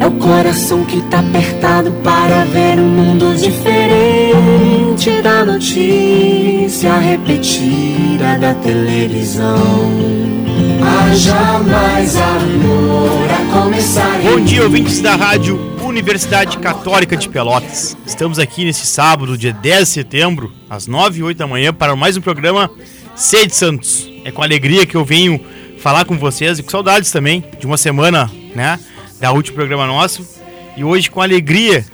É o coração que tá apertado para ver um mundo diferente da notícia repetida da televisão. Haja mais amor a começar. Bom dia, ouvintes da rádio Universidade Católica de Pelotas. Estamos aqui nesse sábado, dia 10 de setembro, às 9 e 8 da manhã, para mais um programa Sede Santos. É com alegria que eu venho falar com vocês e com saudades também de uma semana, né? Da último programa nosso. E hoje, com alegria,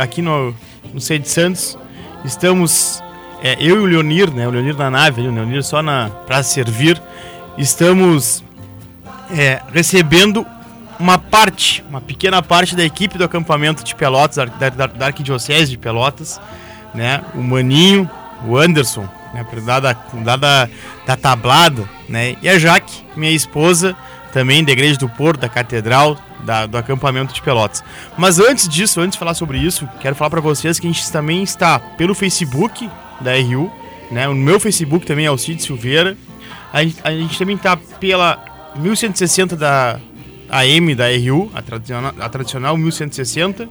aqui no, no Sede Santos, estamos, é, eu e o Leonir, né? O Leonir na nave, o Leonir só na, para servir. Estamos é, recebendo uma parte, uma pequena parte da equipe do acampamento de Pelotas, da, da, da Arquidiocese de Pelotas, né? O Maninho, o Anderson, né? Dada, dada da tablada, né? E a Jaque, minha esposa, também da Igreja do Porto, da Catedral, da, do acampamento de Pelotas. Mas antes disso, antes de falar sobre isso, quero falar para vocês que a gente também está pelo Facebook da RU, né? O meu Facebook também é o Cid Silveira. A gente, a gente também está pela 1160 da AM da RU, a tradicional, a tradicional 1160.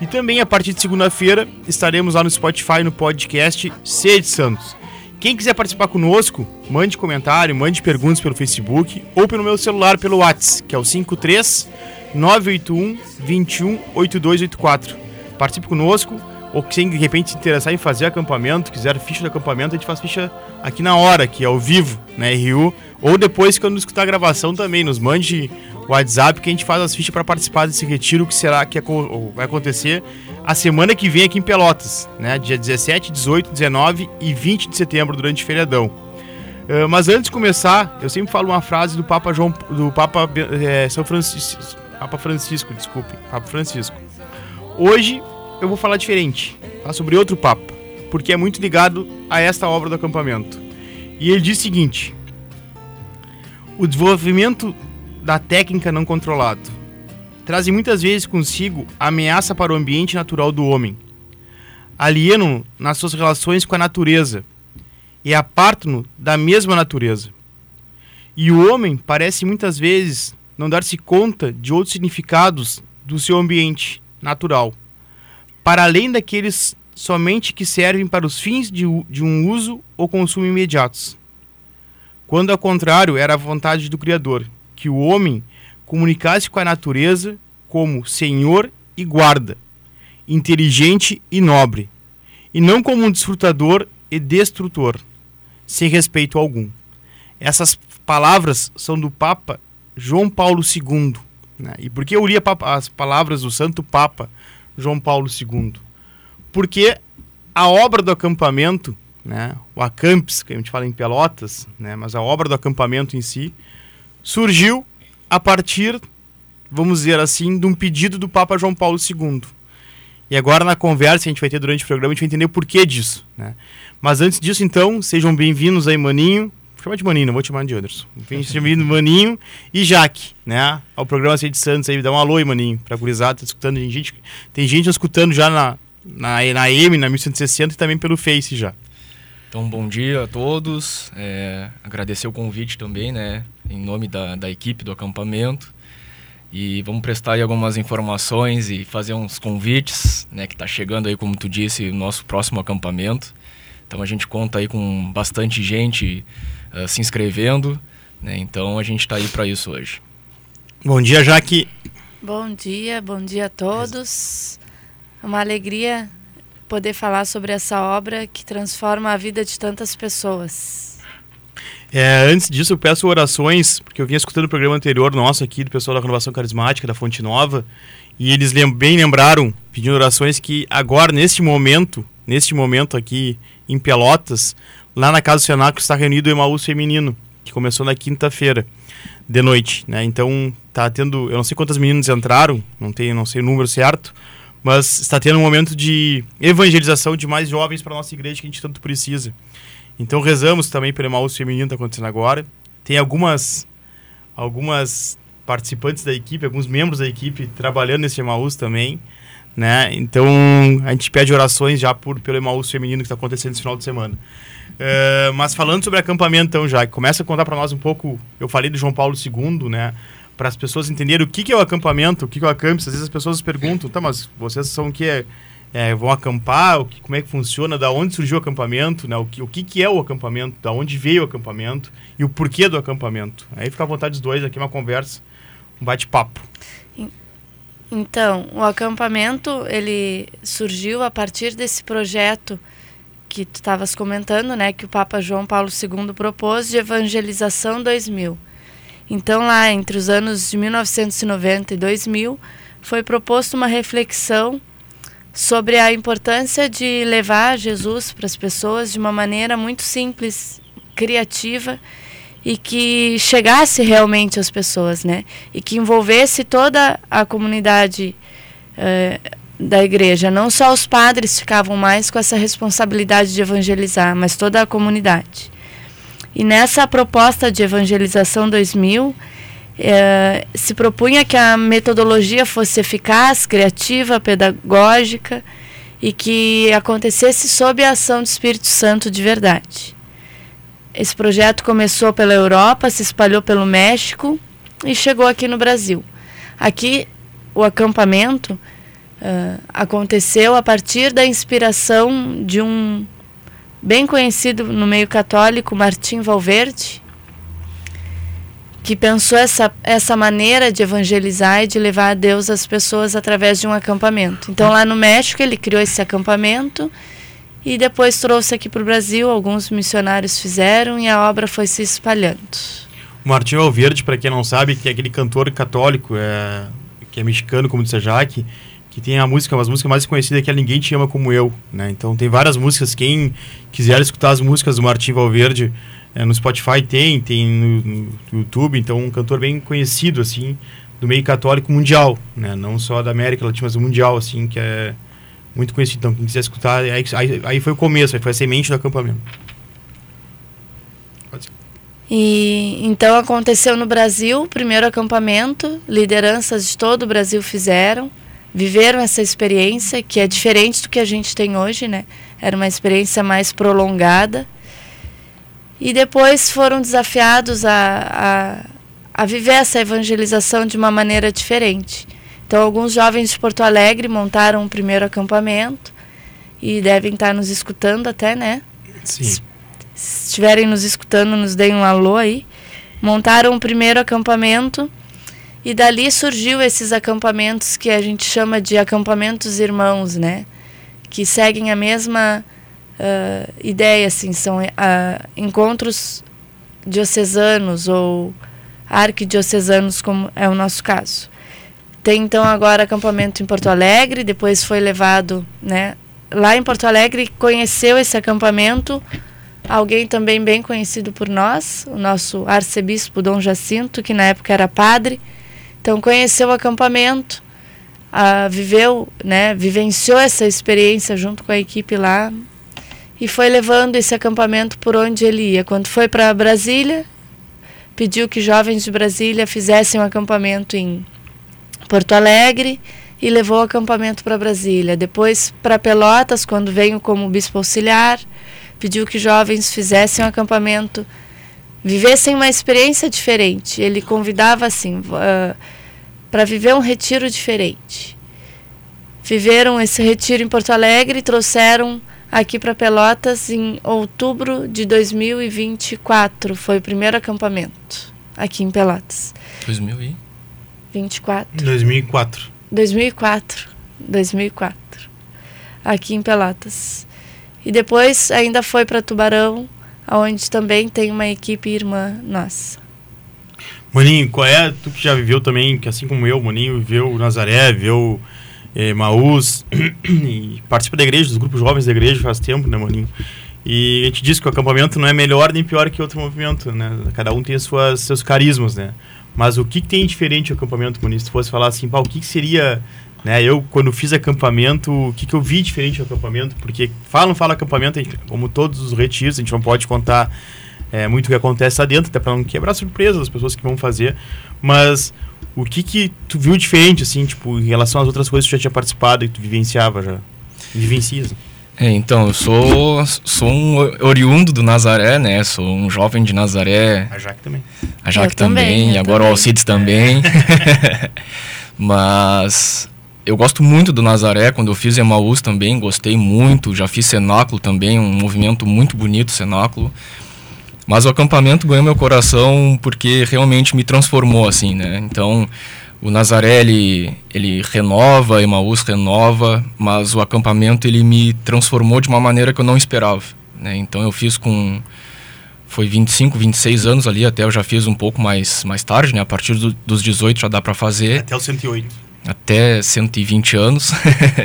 E também a partir de segunda-feira estaremos lá no Spotify no podcast Sede Santos. Quem quiser participar conosco, mande comentário, mande perguntas pelo Facebook ou pelo meu celular pelo WhatsApp, que é o 53 981 21 8284. Participe conosco, ou quem de repente se interessar em fazer acampamento, quiser ficha de acampamento, a gente faz ficha aqui na hora, que é ao vivo, na RU, ou depois quando escutar a gravação também, nos mande o WhatsApp que a gente faz as fichas para participar desse retiro que será que vai acontecer a semana que vem aqui em Pelotas, né? Dia 17, 18, 19 e 20 de setembro durante o feriadão. Uh, mas antes de começar, eu sempre falo uma frase do Papa João, do Papa é, São Francisco, Papa Francisco, desculpe, Papa Francisco. Hoje eu vou falar diferente, falar sobre outro Papa, porque é muito ligado a esta obra do acampamento. E ele diz o seguinte: o desenvolvimento da técnica não controlado trazem muitas vezes consigo ameaça para o ambiente natural do homem. Alienam nas suas relações com a natureza e apartam-no da mesma natureza. E o homem parece muitas vezes não dar-se conta de outros significados do seu ambiente natural, para além daqueles somente que servem para os fins de, de um uso ou consumo imediatos. Quando ao contrário era a vontade do Criador, que o homem comunicasse com a natureza como senhor e guarda, inteligente e nobre, e não como um desfrutador e destrutor, sem respeito algum. Essas palavras são do Papa João Paulo II. Né? E por que eu li as palavras do Santo Papa João Paulo II? Porque a obra do acampamento, né, o Acampes, que a gente fala em Pelotas, né, mas a obra do acampamento em si, surgiu a partir, vamos dizer assim, de um pedido do Papa João Paulo II. E agora na conversa que a gente vai ter durante o programa, a gente vai entender o porquê disso. Né? Mas antes disso, então, sejam bem-vindos aí, Maninho. Chama de Maninho, não vou te chamar de Anderson. Sejam bem-vindos, Maninho e Jaque, né? Ao programa Sede Santos aí. Dá um alô aí, Maninho, pra gurizada. Tá escutando, tem gente, tem gente escutando já na, na, na M, na 1160 e também pelo Face já. Então, bom dia a todos. É, agradecer o convite também, né? Em nome da, da equipe do acampamento. E vamos prestar aí algumas informações e fazer uns convites, né? Que está chegando aí, como tu disse, o nosso próximo acampamento. Então, a gente conta aí com bastante gente uh, se inscrevendo, né? Então, a gente está aí para isso hoje. Bom dia, Jaque. Bom dia, bom dia a todos. É uma alegria poder falar sobre essa obra que transforma a vida de tantas pessoas. É, antes disso, eu peço orações, porque eu vinha escutando o programa anterior nosso aqui, do pessoal da Renovação Carismática, da Fonte Nova, e eles lem bem lembraram, pedindo orações, que agora, neste momento, neste momento aqui em Pelotas, lá na Casa do Senaco, está reunido o Emaús Feminino, que começou na quinta-feira de noite, né? Então, tá tendo, eu não sei quantas meninas entraram, não tenho, não sei o número certo, mas está tendo um momento de evangelização de mais jovens para nossa igreja que a gente tanto precisa. Então rezamos também pelo Emaús feminino que está acontecendo agora. Tem algumas algumas participantes da equipe, alguns membros da equipe trabalhando nesse Emaús também, né? Então a gente pede orações já por pelo Emaús feminino que está acontecendo esse final de semana. Uh, mas falando sobre acampamento, então, já começa a contar para nós um pouco. Eu falei do João Paulo II, né? Para as pessoas entenderem o que, que é o acampamento, o que, que é o acamp. Às vezes as pessoas perguntam, tá, mas vocês são o que é, é, vão acampar? O que, como é que funciona? Da onde surgiu o acampamento? Né? O, que, o que, que é o acampamento? Da onde veio o acampamento? E o porquê do acampamento? Aí fica à vontade os dois aqui, uma conversa, um bate-papo. Então, o acampamento ele surgiu a partir desse projeto que tu estavas comentando, né, que o Papa João Paulo II propôs de evangelização 2000. Então, lá entre os anos de 1990 e 2000, foi proposto uma reflexão sobre a importância de levar Jesus para as pessoas de uma maneira muito simples, criativa e que chegasse realmente às pessoas, né? E que envolvesse toda a comunidade eh, da igreja. Não só os padres ficavam mais com essa responsabilidade de evangelizar, mas toda a comunidade. E nessa proposta de evangelização 2000, eh, se propunha que a metodologia fosse eficaz, criativa, pedagógica e que acontecesse sob a ação do Espírito Santo de verdade. Esse projeto começou pela Europa, se espalhou pelo México e chegou aqui no Brasil. Aqui, o acampamento uh, aconteceu a partir da inspiração de um bem conhecido no meio católico, Martim Valverde, que pensou essa, essa maneira de evangelizar e de levar a Deus às pessoas através de um acampamento. Então, lá no México, ele criou esse acampamento e depois trouxe aqui para o Brasil. Alguns missionários fizeram e a obra foi se espalhando. O Martim Valverde, para quem não sabe, que é aquele cantor católico, é, que é mexicano, como disse a Jaque, que tem a música, as músicas mais conhecidas que é Ninguém Te Ama Como Eu, né? Então tem várias músicas, quem quiser escutar as músicas do Martim Valverde, é, no Spotify tem, tem no, no, YouTube, então um cantor bem conhecido, assim, do meio católico mundial, né? Não só da América Latina, mas mundial, assim, que é muito conhecido. Então quem quiser escutar, aí, aí, foi o começo, aí foi a semente do acampamento. E então aconteceu no Brasil, o primeiro acampamento, lideranças de todo o Brasil fizeram viveram essa experiência que é diferente do que a gente tem hoje, né? Era uma experiência mais prolongada. E depois foram desafiados a, a, a viver essa evangelização de uma maneira diferente. Então, alguns jovens de Porto Alegre montaram um primeiro acampamento e devem estar nos escutando até, né? Sim. Se, estiverem nos escutando, nos deem um alô aí. Montaram um primeiro acampamento e dali surgiu esses acampamentos que a gente chama de acampamentos irmãos, né? Que seguem a mesma uh, ideia, assim, são uh, encontros diocesanos ou arquidiocesanos, como é o nosso caso. Tem então agora acampamento em Porto Alegre, depois foi levado, né? Lá em Porto Alegre conheceu esse acampamento alguém também bem conhecido por nós, o nosso arcebispo Dom Jacinto, que na época era padre então conheceu o acampamento, uh, viveu, né, vivenciou essa experiência junto com a equipe lá e foi levando esse acampamento por onde ele ia. Quando foi para Brasília, pediu que jovens de Brasília fizessem um acampamento em Porto Alegre e levou o acampamento para Brasília. Depois para Pelotas, quando veio como bispo auxiliar, pediu que jovens fizessem um acampamento, vivessem uma experiência diferente. Ele convidava assim, uh, para viver um retiro diferente. Viveram esse retiro em Porto Alegre e trouxeram aqui para Pelotas em outubro de 2024. Foi o primeiro acampamento aqui em Pelotas. 2024. 2004. 2004. 2004. Aqui em Pelotas. E depois ainda foi para Tubarão, onde também tem uma equipe irmã nossa. Maninho, qual é, tu que já viveu também, que assim como eu, Maninho, viveu Nazaré, viveu Maús, e participa da igreja, dos grupos jovens da igreja faz tempo, né, Maninho? E a gente diz que o acampamento não é melhor nem pior que outro movimento, né? Cada um tem as suas, seus carismas, né? Mas o que, que tem diferente o acampamento, Maninho? Se fosse falar assim, pá, o que, que seria Né? Eu, quando fiz acampamento, o que, que eu vi diferente do acampamento? Porque falam, fala acampamento, gente, como todos os retiros, a gente não pode contar é, muito o que acontece lá dentro, até para não quebrar a surpresa das pessoas que vão fazer. Mas o que que tu viu diferente, assim, tipo, em relação às outras coisas que tu já tinha participado e tu vivenciava já? Vivencias? É, então, eu sou, sou um oriundo do Nazaré, né? Sou um jovem de Nazaré. A Jaque também. A Jaque Eu também, também, e agora também. o Alcides também. Mas eu gosto muito do Nazaré, quando eu fiz Emaús também, gostei muito. Já fiz Cenáculo também, um movimento muito bonito, Cenáculo. Mas o acampamento ganhou meu coração porque realmente me transformou, assim, né? Então, o Nazaré, ele, ele renova, Emaús renova, mas o acampamento, ele me transformou de uma maneira que eu não esperava, né? Então, eu fiz com... Foi 25, 26 anos ali, até eu já fiz um pouco mais, mais tarde, né? A partir do, dos 18 já dá para fazer Até o 108. até 120 anos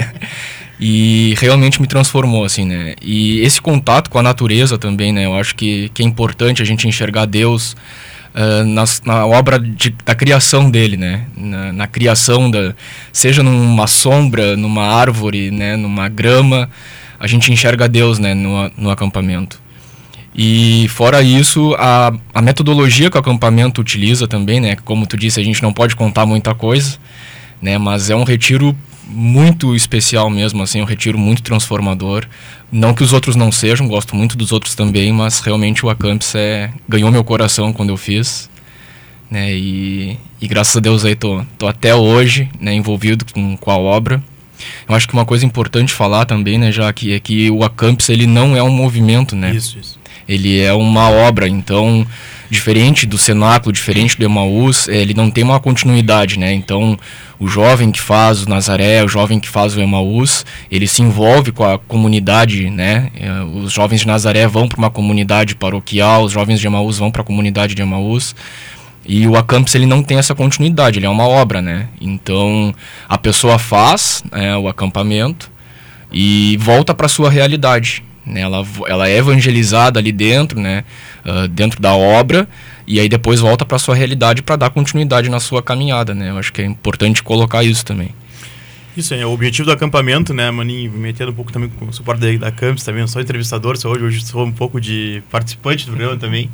e realmente me transformou assim né? E esse contato com a natureza também né? Eu acho que, que é importante a gente enxergar Deus ah, nas- na, obra de- da criação dele né? Na, na criação da seja numa sombra numa árvore né? Numa grama a gente enxerga Deus né? No, no acampamento. E fora isso, a, a metodologia que o acampamento utiliza também, né? Como tu disse, a gente não pode contar muita coisa, né? Mas é um retiro muito especial mesmo, assim, um retiro muito transformador. Não que os outros não sejam, gosto muito dos outros também, mas realmente o Acamps é, ganhou meu coração quando eu fiz, né? E, e graças a Deus aí tô, tô até hoje, né? Envolvido com, com a obra. Eu acho que uma coisa importante falar também, né, já que é que o Acamps ele não é um movimento, né? Isso, isso. ele é uma obra, então diferente do cenáculo, diferente do Emaús, eh, ele não tem uma continuidade, né? Então, o jovem que faz o Nazaré, o jovem que faz o Emaús, ele se envolve com a comunidade, né? Eh, Os jovens de Nazaré vão para uma comunidade paroquial, os jovens de Emaús vão para a comunidade de Emaús. E o Acampus ele não tem essa continuidade, ele é uma obra, né? Então, a pessoa faz né, o acampamento e volta para sua realidade. Né? Ela, ela é evangelizada ali dentro, né? Ah, dentro da obra, e aí depois volta para sua realidade para dar continuidade na sua caminhada. Né? Eu acho que é importante colocar isso também. Isso é o objetivo do acampamento, né, Maninho? Me metendo um pouco também com o suporte da, Campus também. Eu sou entrevistador, sou hoje, hoje sou um pouco de participante do programa também.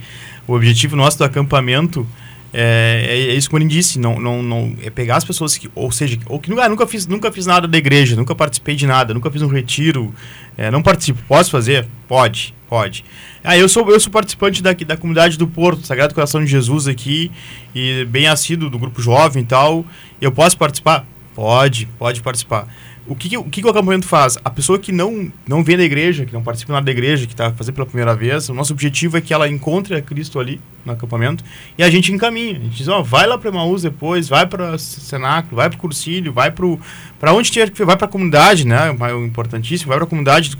O objetivo nosso do acampamento é, é, é isso que o Maninho disse, não, não, não, é pegar as pessoas que, ou seja, ou que nunca, nunca, fiz, nunca fiz nada da igreja, nunca participei de nada, nunca fiz um retiro, é, não participo. Posso fazer? Pode, pode. Ah, eu sou, eu sou participante daqui, da comunidade do Porto, Sagrado Coração de Jesus aqui, e bem assíduo do grupo jovem e tal. Eu posso participar? Pode, pode participar. O que, o que, o acampamento faz? A pessoa que não, não vem da igreja, que não participa nada da igreja, que está fazendo pela primeira vez, o nosso objetivo é que ela encontre a Cristo ali no acampamento e a gente encaminha. A gente diz, ó, vai lá para Emaús depois, vai para Cenáculo, vai para o Cursílio, vai para onde tiver que vai para a comunidade, né? O importantíssimo, vai para a comunidade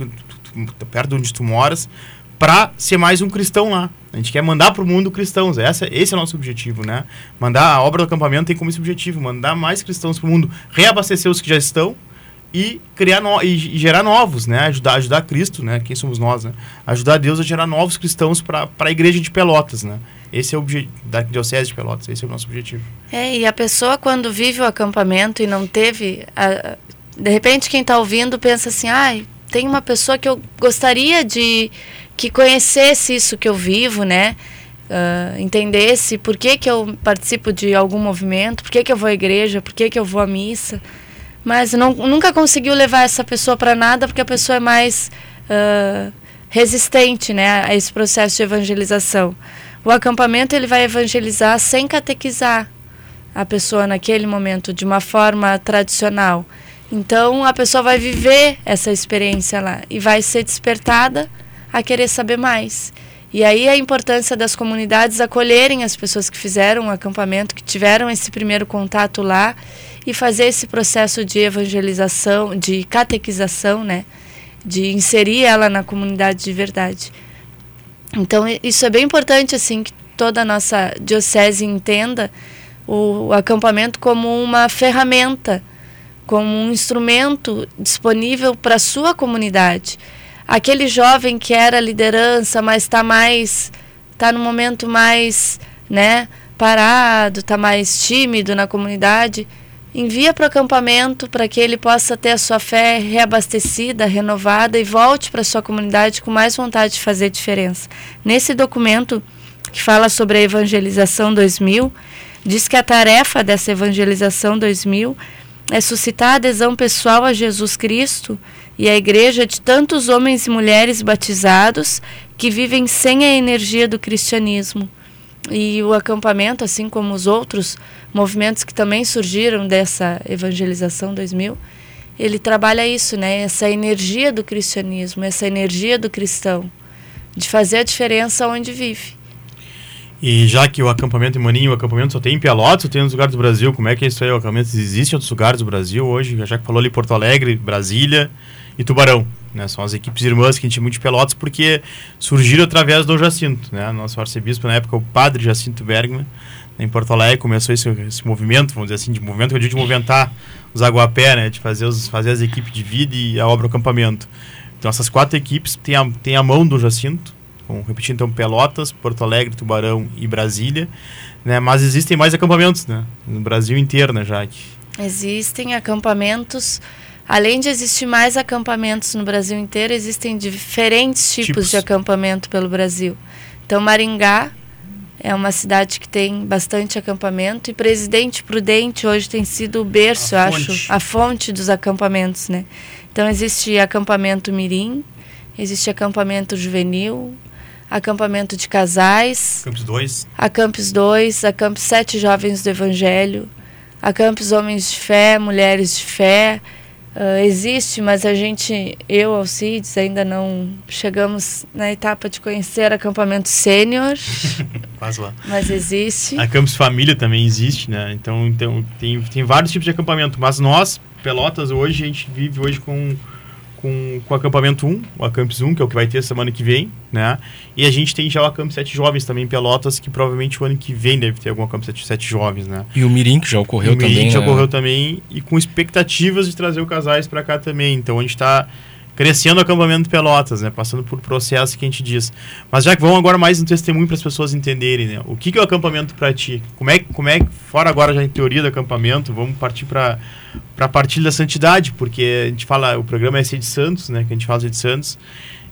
perto de onde tu moras, para ser mais um cristão lá. A gente quer mandar para o mundo cristãos. Essa, esse é o nosso objetivo, né? Mandar a obra do acampamento tem como esse objetivo, mandar mais cristãos para o mundo, reabastecer os que já estão e criar no, e, gerar novos, né? Ajudar, ajudar Cristo, né? Quem somos nós, né? Ajudar Deus a gerar novos cristãos para a igreja de Pelotas, né? Esse é o objetivo da diocese de Pelotas, esse é o nosso objetivo. É, e a pessoa quando vive o acampamento e não teve. a- de repente quem está ouvindo pensa assim, ai, tem uma pessoa que eu gostaria de que conhecesse isso que eu vivo, né? Ah, entendesse por que, que eu participo de algum movimento, por que, que eu vou à igreja, por que, que eu vou à missa. Mas não, nunca conseguiu levar essa pessoa para nada porque a pessoa é mais ah, resistente né, a esse processo de evangelização. O acampamento ele vai evangelizar sem catequizar a pessoa naquele momento de uma forma tradicional. Então a pessoa vai viver essa experiência lá e vai ser despertada a querer saber mais. E aí a importância das comunidades acolherem as pessoas que fizeram o acampamento, que tiveram esse primeiro contato lá e fazer esse processo de evangelização, de catequização, né? De inserir ela na comunidade de verdade. Então isso é bem importante assim que toda a nossa diocese entenda o, o acampamento como uma ferramenta, como um instrumento disponível para a sua comunidade. Aquele jovem que era liderança, mas está mais está no momento mais, né, parado, está mais tímido na comunidade, envia para o acampamento para que ele possa ter a sua fé reabastecida, renovada e volte para sua comunidade com mais vontade de fazer diferença. Nesse documento que fala sobre a evangelização 2000, diz que a tarefa dessa evangelização 2000 é suscitar adesão pessoal a Jesus Cristo e a igreja de tantos homens e mulheres batizados que vivem sem a energia do cristianismo. E o acampamento, assim como os outros movimentos que também surgiram dessa evangelização 2000, ele trabalha isso, né? Essa energia do cristianismo, essa energia do cristão, de fazer a diferença onde vive. E já que o acampamento em Maninho, o acampamento só tem em Pelotas ou tem nos lugares do Brasil? Como é que é isso aí? O acampamento existe em outros lugares do Brasil hoje? Já que falou ali Porto Alegre, Brasília e Tubarão. Né? São as equipes irmãs que a gente muito de Pelotas porque surgiram através do Jacinto. Né? Nosso arcebispo na época, o padre Jacinto Bergman, em Porto Alegre, começou esse, esse movimento, vamos dizer assim, de movimento eu digo de movimentar os aguapé, né? de fazer, os, fazer as equipes de vida e a obra acampamento. Então essas quatro equipes têm a, têm a mão do Jacinto, Bom, repetindo então, Pelotas, Porto Alegre, Tubarão e Brasília. Né? Mas existem mais acampamentos, né? No Brasil inteiro, né, Jaque? Existem acampamentos. Além de existir mais acampamentos no Brasil inteiro, existem diferentes tipos, tipos. de acampamento pelo Brasil. Então, Maringá é uma cidade que tem bastante acampamento e Presidente Prudente hoje tem sido o berço, a acho, fonte. a fonte dos acampamentos, né? Então existe acampamento mirim, existe acampamento juvenil, acampamento de casais. Campos 2. A Campos 2, a Campos Sete Jovens do Evangelho, a Campos Homens de Fé, Mulheres de Fé. Uh, existe, mas a gente, eu, Alcides, ainda não chegamos na etapa de conhecer acampamento sênior. Quase lá. Mas existe. A Campos Família também existe, né? Então, então tem, tem vários tipos de acampamento. Mas nós, Pelotas, hoje, a gente vive hoje com com, com o acampamento 1, o Acampus 1, que é o que vai ter semana que vem, né? E a gente tem já o Acampus 7 Jovens também em Pelotas, que provavelmente o ano que vem deve ter algum Acampus 7, 7 Jovens, né? E o Mirim, que já ocorreu também. O Mirim, que já né? ocorreu também, e com expectativas de trazer o casais para cá também. Então a gente está crescendo o acampamento Pelotas, né? Passando por processo que a gente diz. Mas já que vamos agora mais no testemunho para as pessoas entenderem, né? O que, que é o acampamento para ti? Como é, como é, fora agora já em teoria do acampamento, vamos partir para para partir da santidade, porque a gente fala, o programa é ser de Santos, né? Que a gente fala de Santos.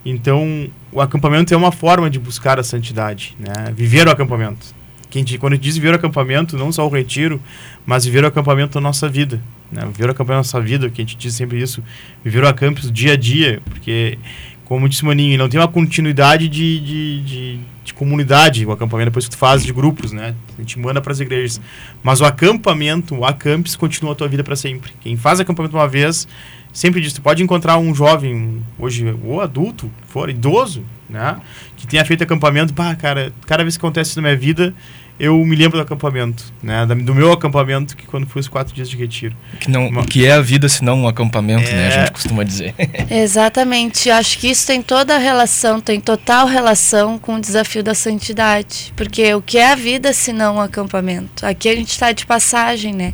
Então, o acampamento é uma forma de buscar a santidade, né? Viver o acampamento. Que a gente, quando a gente diz viver o acampamento, não só o retiro, mas viver o acampamento na nossa vida, né? Viver o acampamento na nossa vida, que a gente diz sempre isso, viver o acampamento dia a dia, porque, como disse Maninho, não tem uma continuidade de, de, de, de, comunidade, o acampamento depois que tu faz de grupos, né? A gente manda para as igrejas. Mas o acampamento, o acampes, continua a tua vida para sempre. Quem faz acampamento uma vez, sempre diz, tu pode encontrar um jovem, hoje, ou adulto, for idoso, né? Que tenha feito acampamento, pá, cara, cada vez que acontece isso na minha vida, eu me lembro do acampamento, né? Do meu acampamento, que quando foi os quatro dias de retiro. Que, não, Uma... que é a vida se não um acampamento, é... né? A gente costuma dizer. Exatamente. Acho que isso tem toda a relação, tem total relação com o desafio da santidade. Porque o que é a vida se não um acampamento? Aqui a gente está de passagem, né?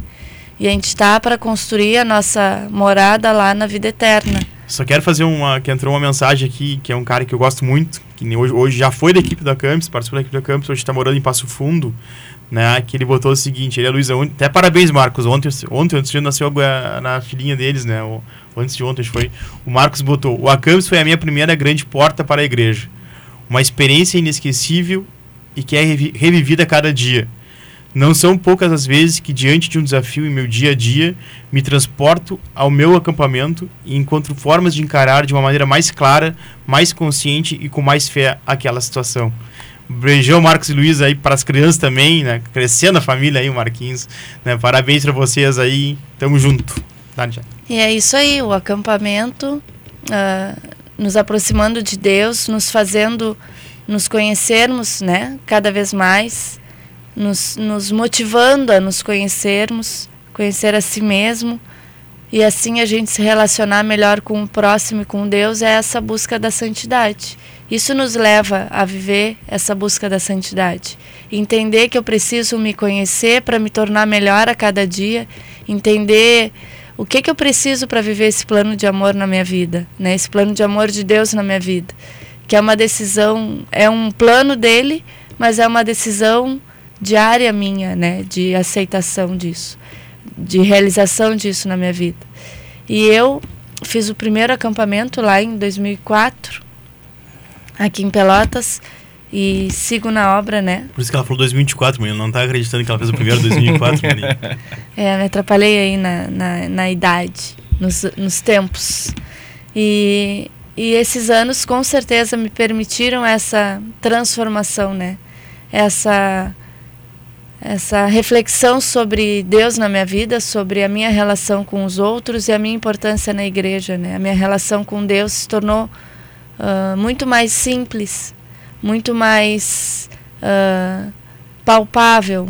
E a gente está para construir a nossa morada lá na vida eterna. Só quero fazer uma. que entrou uma mensagem aqui, que é um cara que eu gosto muito, que hoje, hoje já foi da equipe da Campus, participou da equipe da Campus, hoje está morando em Passo Fundo, né? Que ele botou o seguinte, ele é Luiz, até parabéns, Marcos. Ontem, ontem de nasceu na filhinha deles, né? O, antes de ontem foi. O Marcos botou: O Acampus foi a minha primeira grande porta para a igreja. Uma experiência inesquecível e que é revivida a cada dia. Não são poucas as vezes que, diante de um desafio em meu dia a dia, me transporto ao meu acampamento e encontro formas de encarar de uma maneira mais clara, mais consciente e com mais fé aquela situação. Beijão, Marcos e Luiz, aí para as crianças também, né? Crescendo a família aí, o Marquinhos. Né? Parabéns para vocês aí. Tamo junto. Tá, e é isso aí, o acampamento, uh, nos aproximando de Deus, nos fazendo nos conhecermos, né? Cada vez mais nos, nos motivando a nos conhecermos, conhecer a si mesmo e assim a gente se relacionar melhor com o próximo e com Deus é essa busca da santidade. Isso nos leva a viver essa busca da santidade. Entender que eu preciso me conhecer para me tornar melhor a cada dia, entender o que, que eu preciso para viver esse plano de amor na minha vida, né? esse plano de amor de Deus na minha vida. Que é uma decisão, é um plano dele, mas é uma decisão diária minha, né, de aceitação disso. de realização disso na minha vida. E eu fiz o primeiro acampamento lá em 2004, aqui em Pelotas, e sigo na obra, né? Por isso que ela falou 2024, mãe. Eu não tá acreditando que ela fez o primeiro 2004, É, me atrapalhei aí na, na, na idade, nos, nos tempos. E, e esses anos, com certeza, me permitiram essa transformação, né? Essa essa reflexão sobre Deus na minha vida, sobre a minha relação com os outros e a minha importância na igreja. Né? A minha relação com Deus se tornou uh, muito mais simples, muito mais uh, palpável.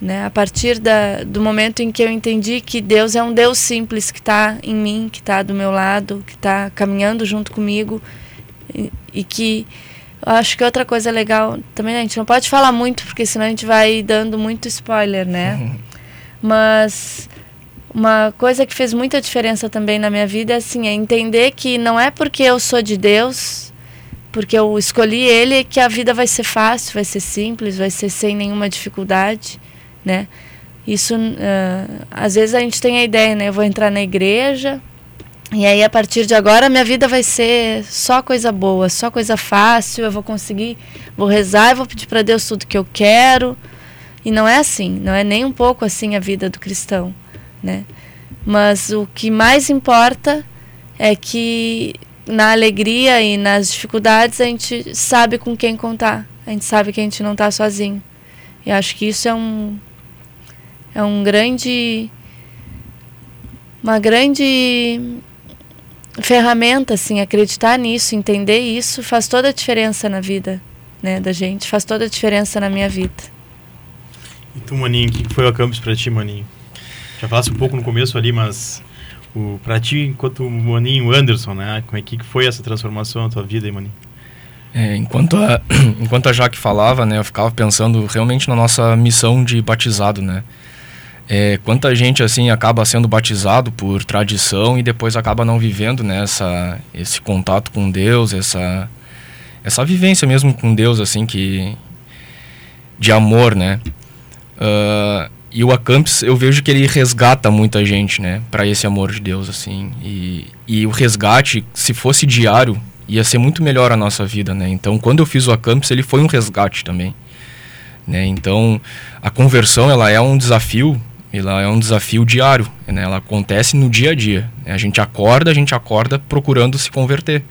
Né? A partir da, do momento em que eu entendi que Deus é um Deus simples que está em mim, que está do meu lado, que está caminhando junto comigo e, e que acho que outra coisa legal também a gente não pode falar muito porque senão a gente vai dando muito spoiler, né? Mas uma coisa que fez muita diferença também na minha vida é assim, é entender que não é porque eu sou de Deus, porque eu escolhi ele que a vida vai ser fácil, vai ser simples, vai ser sem nenhuma dificuldade, né? Isso, uh, às vezes a gente tem a ideia, né? Eu vou entrar na igreja, e aí, a partir de agora, minha vida vai ser só coisa boa, só coisa fácil. Eu vou conseguir, vou rezar e vou pedir para Deus tudo que eu quero. E não é assim, não é nem um pouco assim a vida do cristão, né? Mas o que mais importa é que na alegria e nas dificuldades a gente sabe com quem contar. A gente sabe que a gente não está sozinho. E acho que isso é um é um grande uma grande ferramenta, assim, acreditar nisso, entender isso, faz toda a diferença na vida né, da gente, faz toda a diferença na minha vida. E tu, Maninho, o que foi o Acampus para ti, Maninho? Já falaste um pouco no começo ali, mas o, pra ti, enquanto Maninho Anderson, né, como é que foi essa transformação na tua vida aí, Maninho? É, enquanto, a, enquanto a Jaque falava, né, eu ficava pensando realmente na nossa missão de batizado, né? É, quanta gente assim acaba sendo batizado por tradição e depois acaba não vivendo né, esse contato com Deus, essa, essa vivência mesmo com Deus assim que de amor, né? Uh, e o Acamps eu vejo que ele resgata muita gente, né, para esse amor de Deus assim. E, e o resgate, se fosse diário, ia ser muito melhor a nossa vida, né? Então, quando eu fiz o Acamps, ele foi um resgate também. Né? Então, a conversão ela é um desafio ela é um desafio diário, né? Ela acontece no dia a dia. Né? A gente acorda, a gente acorda procurando se converter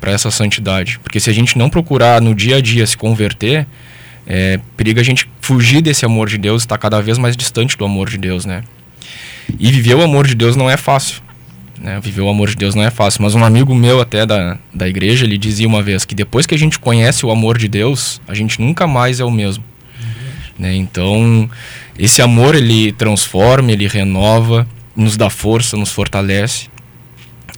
para essa santidade, porque se a gente não procurar no dia a dia se converter, é, periga a gente fugir desse amor de Deus, estar cada vez mais distante do amor de Deus, né? E viver o amor de Deus não é fácil. Né? Viver o amor de Deus não é fácil. Mas um amigo meu até da, da igreja, ele dizia uma vez que depois que a gente conhece o amor de Deus, a gente nunca mais é o mesmo. Né? Então, esse amor ele transforma, ele renova, nos dá força, nos fortalece.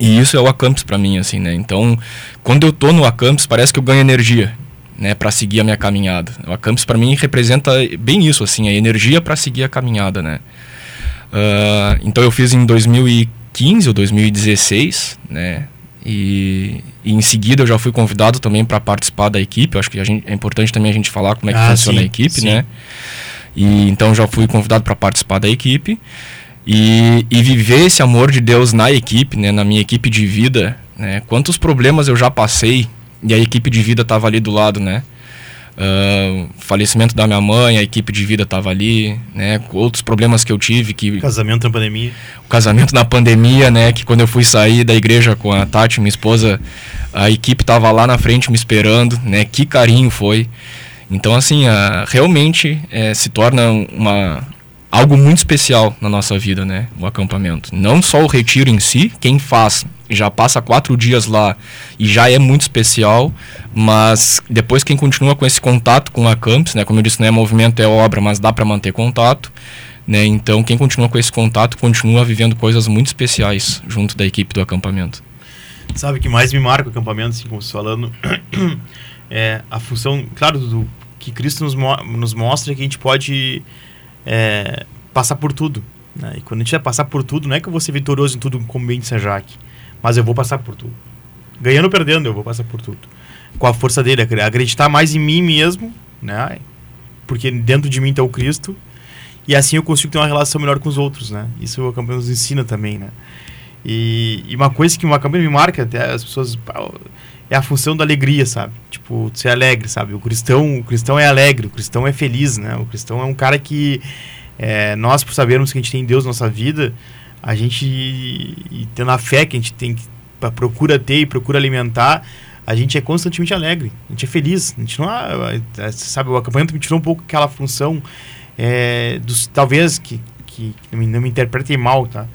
E isso é o Acampus para mim, assim, né? Então, quando eu tô no Acampus, parece que eu ganho energia, né, para seguir a minha caminhada. O Acampus para mim representa bem isso, assim, a energia para seguir a caminhada, né? Uh, então eu fiz em 2015 ou 2016, né? E, e, em seguida eu já fui convidado também para participar da equipe. Eu acho que gente, é importante também a gente falar como é que ah, funciona sim, a equipe, sim. né? E então já fui convidado para participar da equipe e, e, viver esse amor de Deus na equipe, né, na minha equipe de vida, né? Quantos problemas eu já passei e a equipe de vida estava ali do lado, né? Uh, falecimento da minha mãe, a equipe de vida estava ali, né? Outros problemas que eu tive que casamento na pandemia. O casamento na pandemia, né? Que quando eu fui sair da igreja com a Tati, minha esposa, a equipe estava lá na frente me esperando, né? Que carinho foi. Então, assim, a, realmente é, se torna uma, algo muito especial na nossa vida, né? O acampamento. Não só o retiro em si, quem faz já passa quatro dias lá e já é muito especial, mas depois quem continua com esse contato com a campus, né? Como eu disse, não é movimento, é obra, mas dá para manter contato. Né? Então, quem continua com esse contato continua vivendo coisas muito especiais junto da equipe do acampamento. Sabe o que mais me marca o acampamento, assim como você falando, é a função, claro, do, que Cristo nos, mo nos mostra que a gente pode é, passar por tudo. Né? E quando a gente vai passar por tudo, não é que eu vou ser vitorioso em tudo, como bem disse a Jaque, mas eu vou passar por tudo. Ganhando ou perdendo, eu vou passar por tudo. Com a força dele, acreditar mais em mim mesmo, né? porque dentro de mim está o Cristo, e assim eu consigo ter uma relação melhor com os outros, né? Isso o acampamento nos ensina também, né? E, e uma coisa que o acampamento me marca, até as pessoas é a função da alegria, sabe? Tipo, ser alegre, sabe? O cristão, o cristão é alegre, o cristão é feliz, né? O cristão é um cara que é, nós, por sabermos que a gente tem Deus na nossa vida, a gente, e tendo a fé que a gente tem que procura ter e procura alimentar, a gente é constantemente alegre, a gente é feliz, a gente não é, sabe, o acampamento me tirou um pouco aquela função é, dos, talvez que, que não me, não me interpretem mal, tá?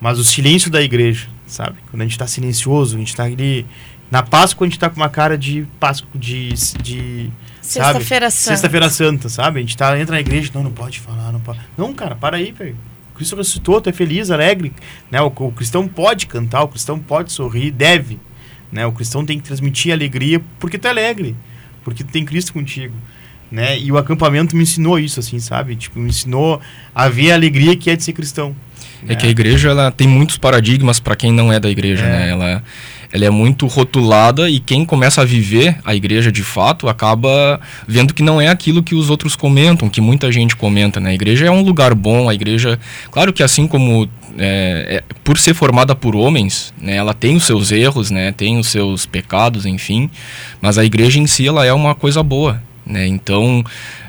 Mas o silêncio da igreja, sabe? Quando a gente está silencioso, a gente está ali na Páscoa a gente está com uma cara de Páscoa de, de Sexta-feira Santa. Sexta-feira Santa, sabe? A gente tá, entra na igreja, não, não pode falar, não pode. Não, cara, para aí, velho. Cristo ressuscitou, tu é feliz, alegre, né? O, o, cristão pode cantar, o cristão pode sorrir, deve, né? O cristão tem que transmitir alegria porque tu é alegre, porque tu tem Cristo contigo, né? E o acampamento me ensinou isso, assim, sabe? Tipo, me ensinou a ver a alegria que é de ser cristão. É, que a igreja ela tem muitos paradigmas para quem não é da igreja, é. né? Ela, ela é muito rotulada e quem começa a viver a igreja de fato acaba vendo que não é aquilo que os outros comentam, que muita gente comenta, né? A igreja é um lugar bom, a igreja, claro que assim como é, é, por ser formada por homens, né, ela tem os seus erros, né, tem os seus pecados, enfim, mas a igreja em si ela é uma coisa boa, né? Então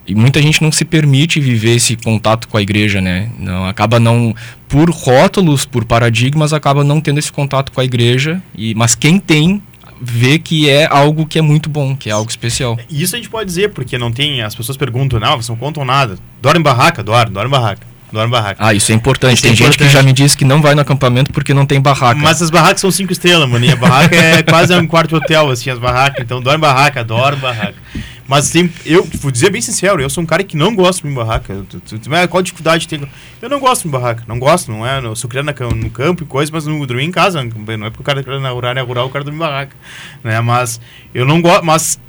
e muita gente não se permite viver esse contato com a igreja, né? Não acaba não por rótulos, por paradigmas, acaba não tendo esse contato com a igreja. E mas quem tem vê que é algo que é muito bom, que é algo especial. Isso a gente pode dizer, porque não tem. As pessoas perguntam, não, vocês não contam nada. Dorme em barraca? Dorme, dorme em barraca. Dorme barraca. Ah, isso é importante. Isso tem é gente importante. que já me disse que não vai no acampamento porque não tem barraca. Mas as barracas são cinco estrelas, mano. a barraca é quase um quarto hotel, assim, as barracas. Então dorme barraca, dorme barraca. Mas tem, eu vou dizer bem sincero, eu sou um cara que não gosto de barraca. Qual dificuldade tem? Eu não gosto de barraca, não gosto, não é? Eu sou criado no campo e coisa, mas não dormi em casa. Não é porque o cara é na área rural, o cara dorme em barraca. Né? Mas eu não gosto. Mas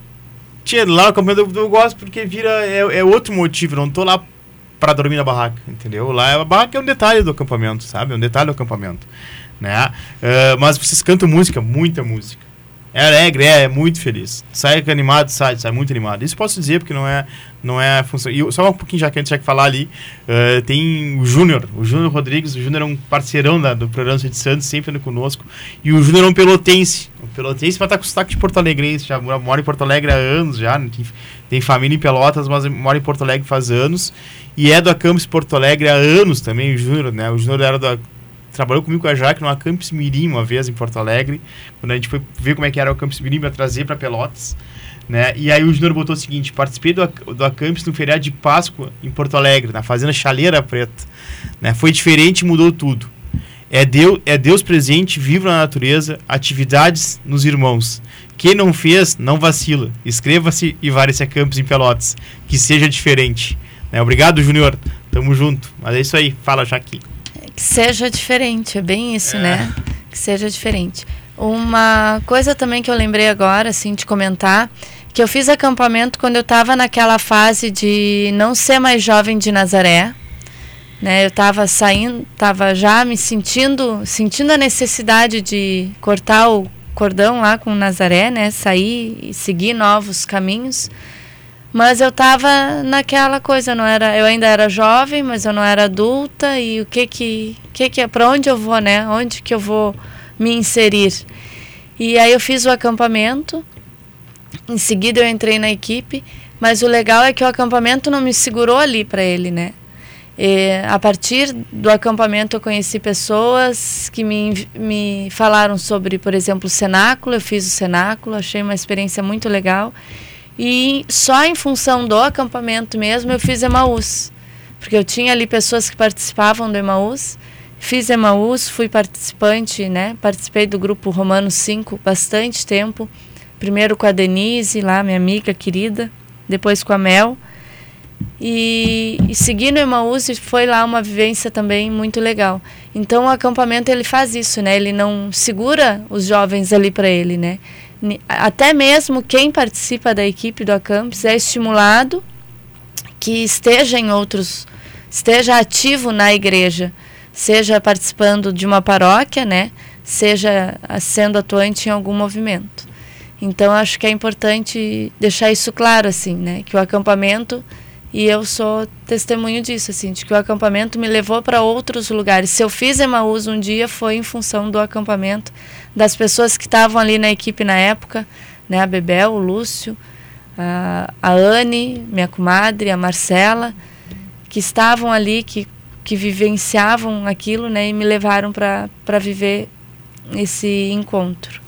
tia, lá no acampamento eu, eu, gosto porque vira. É, é outro motivo, eu não tô lá para dormir na barraca, entendeu? Lá a barraca é um detalhe do acampamento, sabe? É um detalhe do acampamento. Né? Uh, mas vocês cantam música, muita música. É alegre, é, é muito feliz. Sai animado, sai, sai muito animado. Isso posso dizer porque não é, não é a função. E só um pouquinho já que a gente tinha que falar ali, uh, tem o Júnior, o Júnior Rodrigues. O Júnior é um parceirão da, do programa de Santos, sempre anda conosco. E o Júnior é um pelotense. O pelotense vai estar com sotaque de Porto Alegre, já mora em Porto Alegre há anos já. Tem, tem família em Pelotas, mas mora em Porto Alegre faz anos. E é do Acampus Porto Alegre há anos também, o Júnior, né? O Júnior era do trabalhou comigo com a Jaque numa Campus Mirim uma vez em Porto Alegre, quando a gente foi ver como é que era o Campus Mirim para trazer para Pelotas. Né? E aí o Júnior botou o seguinte: participei do, do Acampus no feriado de Páscoa em Porto Alegre, na Fazenda Chaleira Preta. Né? Foi diferente mudou tudo. É Deus, é Deus presente, vivo na natureza, atividades nos irmãos. Quem não fez, não vacila. Inscreva-se e vá-se a Campus em Pelotas. Que seja diferente. Né? Obrigado, Júnior. Tamo junto. Mas é isso aí. Fala, Jaque. Que seja diferente, é bem isso, é. né? Que seja diferente. Uma coisa também que eu lembrei agora, assim, de comentar, que eu fiz acampamento quando eu estava naquela fase de não ser mais jovem de Nazaré, né? Eu estava saindo, estava já me sentindo, sentindo a necessidade de cortar o cordão lá com Nazaré, né? Sair e seguir novos caminhos. Mas eu estava naquela coisa, não era, eu ainda era jovem, mas eu não era adulta e o que que, que que é, para onde eu vou, né? Onde que eu vou me inserir? E aí eu fiz o acampamento. Em seguida eu entrei na equipe, mas o legal é que o acampamento não me segurou ali para ele, né? E, a partir do acampamento eu conheci pessoas que me, me falaram sobre, por exemplo, o cenáculo. Eu fiz o cenáculo, achei uma experiência muito legal. E só em função do acampamento mesmo eu fiz Emaús. Porque eu tinha ali pessoas que participavam do Emaús. Fiz Emaús, fui participante, né? Participei do grupo Romano 5 bastante tempo. Primeiro com a Denise, lá, minha amiga querida. Depois com a Mel. E, e seguindo Emaús foi lá uma vivência também muito legal. Então o acampamento ele faz isso, né? Ele não segura os jovens ali para ele, né? Até mesmo quem participa da equipe do Acampus é estimulado que esteja em outros, esteja ativo na igreja, seja participando de uma paróquia, né, seja sendo atuante em algum movimento. Então acho que é importante deixar isso claro assim, né, que o acampamento E eu sou testemunho disso, assim, de que o acampamento me levou para outros lugares. Se eu fiz Emaús um dia, foi em função do acampamento, das pessoas que estavam ali na equipe na época, né? A Bebel, o Lúcio, a, a Anne, minha comadre, a Marcela, que estavam ali, que, que vivenciavam aquilo, né? E me levaram para viver esse encontro.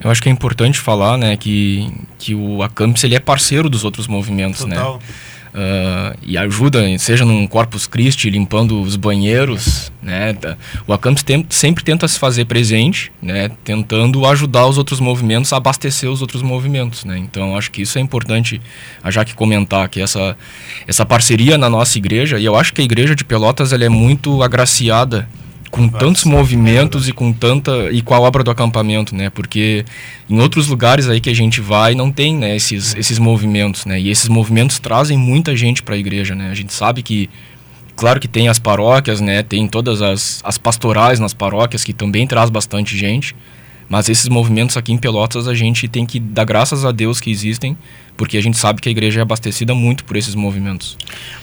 Eu acho que é importante falar, né, que, que o Acamps ele é parceiro dos outros movimentos, né? Total. né? Uh, e ajuda, seja num Corpus Christi, limpando os banheiros, né? O Acampus tem, sempre tenta se fazer presente, né? Tentando ajudar os outros movimentos abastecer os outros movimentos, né? Então, acho que isso é importante a Jaque comentar, que essa, essa parceria na nossa igreja, e eu acho que a igreja de Pelotas ela é muito agraciada com tantos movimentos e com tanta e com a obra do acampamento, né? Porque em outros lugares aí que a gente vai não tem, né, esses esses movimentos, né? E esses movimentos trazem muita gente para a igreja, né? A gente sabe que claro que tem as paróquias, né? Tem todas as, as pastorais nas paróquias que também traz bastante gente. Mas esses movimentos aqui em Pelotas a gente tem que dar graças a Deus que existem, porque a gente sabe que a igreja é abastecida muito por esses movimentos.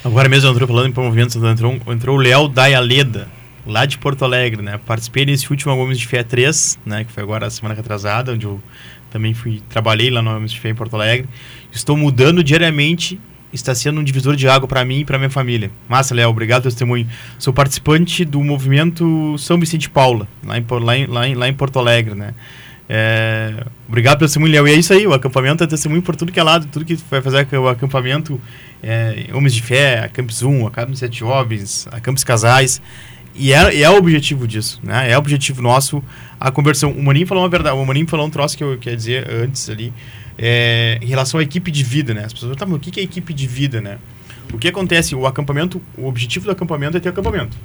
Agora mesmo entrou falando em movimentos, entrou, entrou o Léo Dayaleda, lá de Porto Alegre, né? Participei nesse último Gomes de Fé 3, né? Que foi agora a semana retrasada, onde eu também fui, trabalhei lá no Gomes de Fé em Porto Alegre. Estou mudando diariamente, está sendo um divisor de água para mim e para minha família. Massa, Léo, obrigado pelo testemunho. Sou participante do movimento São Vicente Paula, lá em, lá em, lá em, lá em Porto Alegre, né? É, obrigado pelo testemunho, Léo. E é isso aí, o acampamento é testemunho por tudo que é lado, tudo que vai fazer o acampamento, é, Homens de Fé, a Campus 1, a Campus 7 Jovens, a Campus Casais. E é, é o objetivo disso, né? É o objetivo nosso a conversão. O Maninho falou uma verdade, o Maninho falou um troço que eu queria dizer antes ali, é, em relação à equipe de vida, né? As pessoas perguntam, o que é equipe de vida, né? O que acontece? O acampamento, o objetivo do acampamento é ter acampamento.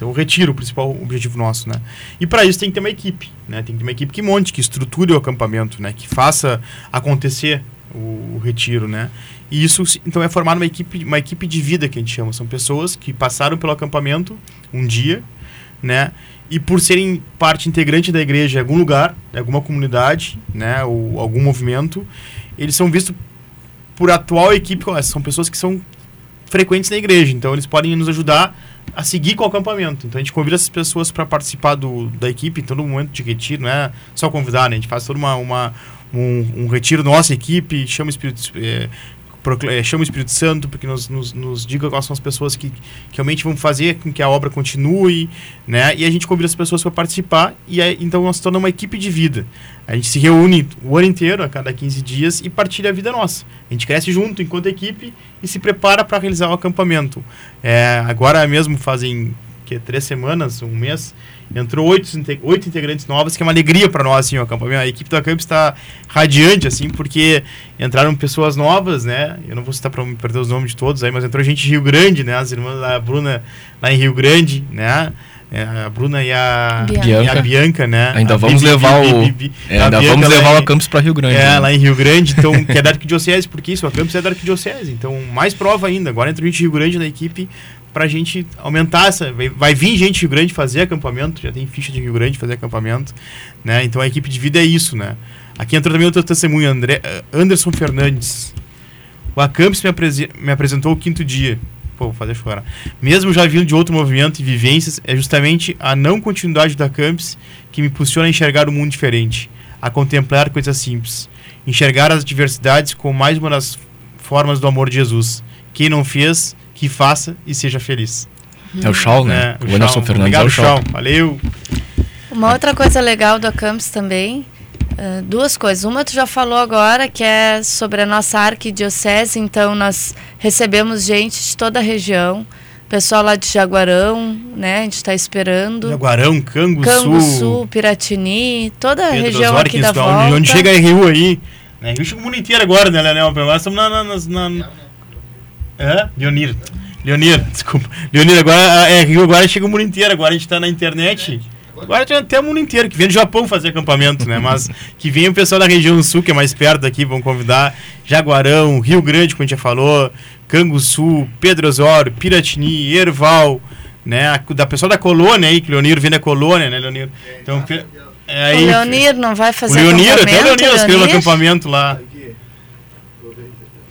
É o retiro, o principal objetivo nosso, né? E para isso tem que ter uma equipe, né? Tem que ter uma equipe que monte, que estruture o acampamento, né? Que faça acontecer o, o retiro, né? E isso, então, é formar uma equipe, uma equipe de vida que a gente chama. São pessoas que passaram pelo acampamento um dia, né? E por serem parte integrante da igreja em algum lugar, em alguma comunidade, né? Ou algum movimento, eles são vistos por atual equipe. São pessoas que são frequentes na igreja, então eles podem nos ajudar a seguir com o acampamento. Então a gente convida essas pessoas para participar do, da equipe em todo momento de retiro, não é só convidar, né? A gente faz toda uma, uma um, um retiro nossa equipe, chama o Espírito, é, é, chama o Espírito Santo porque nos, nos, nos, diga quais são as pessoas que, que realmente vão fazer com que a obra continue, né? E a gente convida as pessoas para participar e aí, então nós tornamos uma equipe de vida. A gente se reúne o ano inteiro, a cada 15 dias, e partilha a vida nossa. A gente cresce junto enquanto equipe e se prepara para realizar o acampamento. É, agora mesmo fazem que três semanas, um mês, entrou oito, oito integrantes novas, que é uma alegria para nós, assim, o acampamento. A equipe do Acamp está radiante, assim, porque entraram pessoas novas, né? Eu não vou citar para perder os nomes de todos aí, mas entrou gente de Rio Grande, né? As irmãs da Bruna lá em Rio Grande, né? É, a Bruna e a Bianca, e a Bianca né? Ainda a vamos Bibi, levar Bibi, o Bibi, é, ainda Bianca, vamos levar o Acampus para Rio Grande. É, né? lá em Rio Grande, então, que é da Arquidiocese, porque isso, o Acampus é da Arquidiocese, então mais prova ainda. Agora entra gente de Rio Grande na equipe para a gente aumentar essa. Vai, vir gente de Rio Grande fazer acampamento, já tem ficha de Rio Grande fazer acampamento, né? Então a equipe de vida é isso, né? Aqui entra também outro testemunho, André, Anderson Fernandes. O Acampus me, me apresentou o quinto dia. Pô, vou fazer chorar. Mesmo já vindo de outro movimento e vivências, é justamente a não continuidade da Campus que me impulsiona a enxergar o um mundo diferente, a contemplar coisas simples, enxergar as diversidades como mais uma das formas do amor de Jesus. Quem não fez, que faça e seja feliz. É o Shaw, né? É, o, o Anderson Fernandes Obrigado, é o Shaw. Valeu. Uma outra coisa legal do Acampus também, uh, duas coisas. Uma tu já falou agora, que é sobre a nossa arquidiocese, então nós recebemos gente de toda a região, pessoal lá de Jaguarão, né? A gente está esperando. Jaguarão, Canguçu, Canguçu, Piratini, toda a região aqui da volta. Onde chega em Rio aí, né? Rio chega o mundo inteiro agora, né, Leonel? Nós estamos na, na, na é? Leonir. Leonir, desculpa. Leonir, agora é Rio, agora chega o mundo inteiro, agora a gente tá na internet. Agora tem até o mundo inteiro, que vem do Japão fazer acampamento, né? Mas que vem o pessoal da região sul, que é mais perto daqui, vão convidar. Jaguarão, Rio Grande, como a gente já falou, Canguçu, Pedro Osório, Piratini, Erval, né? Da pessoa da colônia aí, que Leonir vem da colônia, né, Leonir? Então, é, aí, o Leonir não vai fazer o Leonir, acampamento? Até o Leonir escreveu acampamento lá.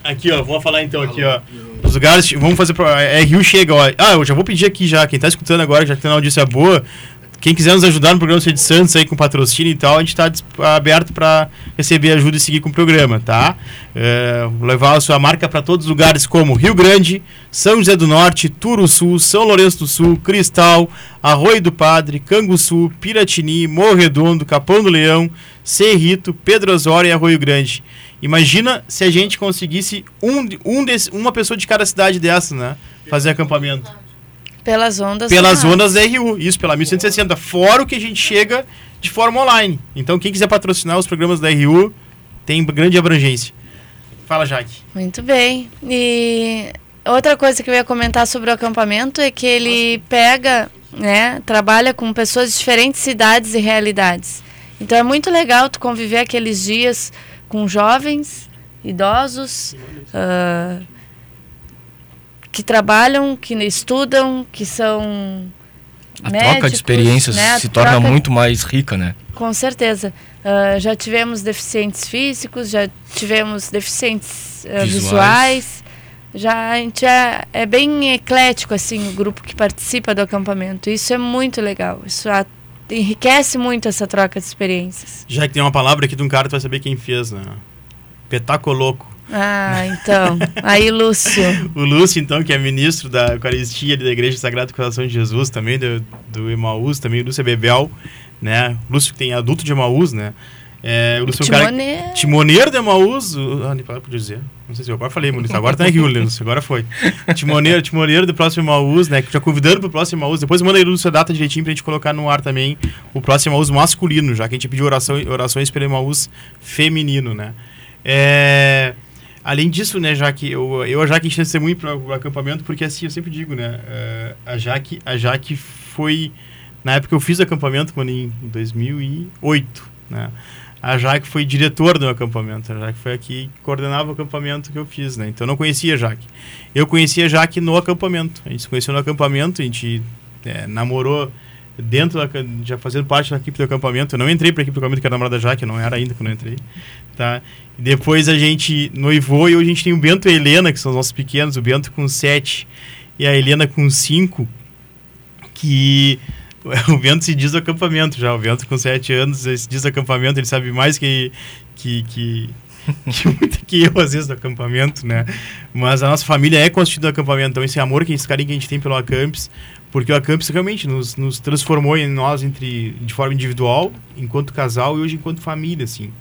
Aqui, ó, vou falar então aqui, ó. Os lugares, vamos fazer. Pra, é, Rio chega, ó. Ah, eu já vou pedir aqui já. Quem tá escutando agora, já que tem uma audiência boa, quem quiser nos ajudar no programa de Santos aí com patrocínio e tal, a gente está aberto para receber ajuda e seguir com o programa, tá? É, levar a sua marca para todos os lugares como Rio Grande, São José do Norte, Sul, São Lourenço do Sul, Cristal, Arroio do Padre, Canguçu, Piratini, Morro Redondo, Capão do Leão, Cerrito, Pedro Osório e Arroio Grande. Imagina se a gente conseguisse um, um desse, uma pessoa de cada cidade dessa, né? Fazer acampamento. Pelas ondas Pelas ondas da RU, isso, pela 1160. Fora o que a gente chega de forma online. Então, quem quiser patrocinar os programas da RU, tem grande abrangência. Fala, Jaque. Muito bem. E outra coisa que eu ia comentar sobre o acampamento é que ele pega, né, trabalha com pessoas de diferentes cidades e realidades. Então é muito legal tu conviver aqueles dias com jovens, idosos, uh, que trabalham, que estudam, que são. A médicos, troca de experiências né? se torna troca... muito mais rica, né? Com certeza. Uh, já tivemos deficientes físicos, já tivemos deficientes uh, visuais. visuais. Já a gente é, é bem eclético assim o grupo que participa do acampamento. Isso é muito legal. Isso a, enriquece muito essa troca de experiências. Já que tem uma palavra aqui de um cara, tu vai saber quem fez, né? Petacoloco. Ah, então. Aí, Lúcio. o Lúcio, então, que é ministro da Eucaristia da Igreja Sagrada do Coração de Jesus, também do, do Emaús, também Lúcio é Bebel, né? Lúcio que tem adulto de Emaús, né? É, o Lúcio timoneiro. É cara, timoneiro de Emaús. Ah, nem podia dizer. Não sei se eu agora falei, Lúcio. Agora tá em Rio, Lúcio. Agora foi. Timoneiro, timoneiro do próximo Emaús, né? Já convidando pro próximo Emaús. Depois manda aí, Lúcio, a data direitinho pra gente colocar no ar também o próximo Emaús masculino, já que a gente pediu oração, orações pelo Emaús feminino, né? É... Além disso, né, Jaque, eu, eu a Jaque a gente ser muito para o acampamento, porque assim, eu sempre digo, né, uh, a Jaque, a Jaque foi, na época eu fiz o acampamento, quando em 2008, né, a Jaque foi diretor do acampamento, a Jaque foi aqui que coordenava o acampamento que eu fiz, né, então eu não conhecia a Jaque. Eu conhecia a Jaque no acampamento, a gente se conheceu no acampamento, a gente é, namorou dentro da, já fazendo parte da equipe do acampamento. Eu não entrei para a equipe do acampamento que era namorada da Jaque, não era ainda quando eu entrei, tá? E depois a gente noivou e hoje a gente tem o Bento e a Helena, que são os nossos pequenos, o Bento com 7 e a Helena com 5, que o Bento se diz acampamento já, o Bento com 7 anos se diz acampamento, ele sabe mais que que, que que, que eu, às vezes, do acampamento, né? Mas a nossa família é constituída do acampamento. Então, esse amor, que esse carinho que a gente tem pelo Acampes, porque o Acampes realmente nos, nos transformou em nós entre, de forma individual, enquanto casal e hoje enquanto família, assim.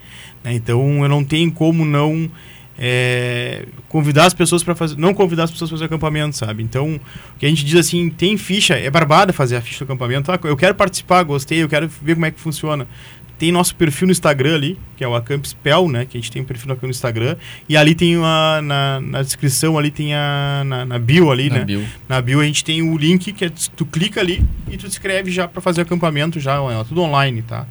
Né? Então eu não tenho como não é, convidar as pessoas para fazer, não convidar as pessoas para fazer acampamento, sabe? Então o que a gente diz assim, tem ficha, é barbada fazer a ficha do acampamento. Ah, eu quero participar, gostei, eu quero ver como é que funciona. Tem nosso perfil no Instagram ali, que é o Acampes Pel, né? Que a gente tem um perfil no Instagram. E ali tem uma, na, na descrição, ali tem a. Na, na bio ali, na né? Bio. Na bio a gente tem o link que é, tu clica ali e tu escreve já para fazer acampamento, já, é tudo online, tá?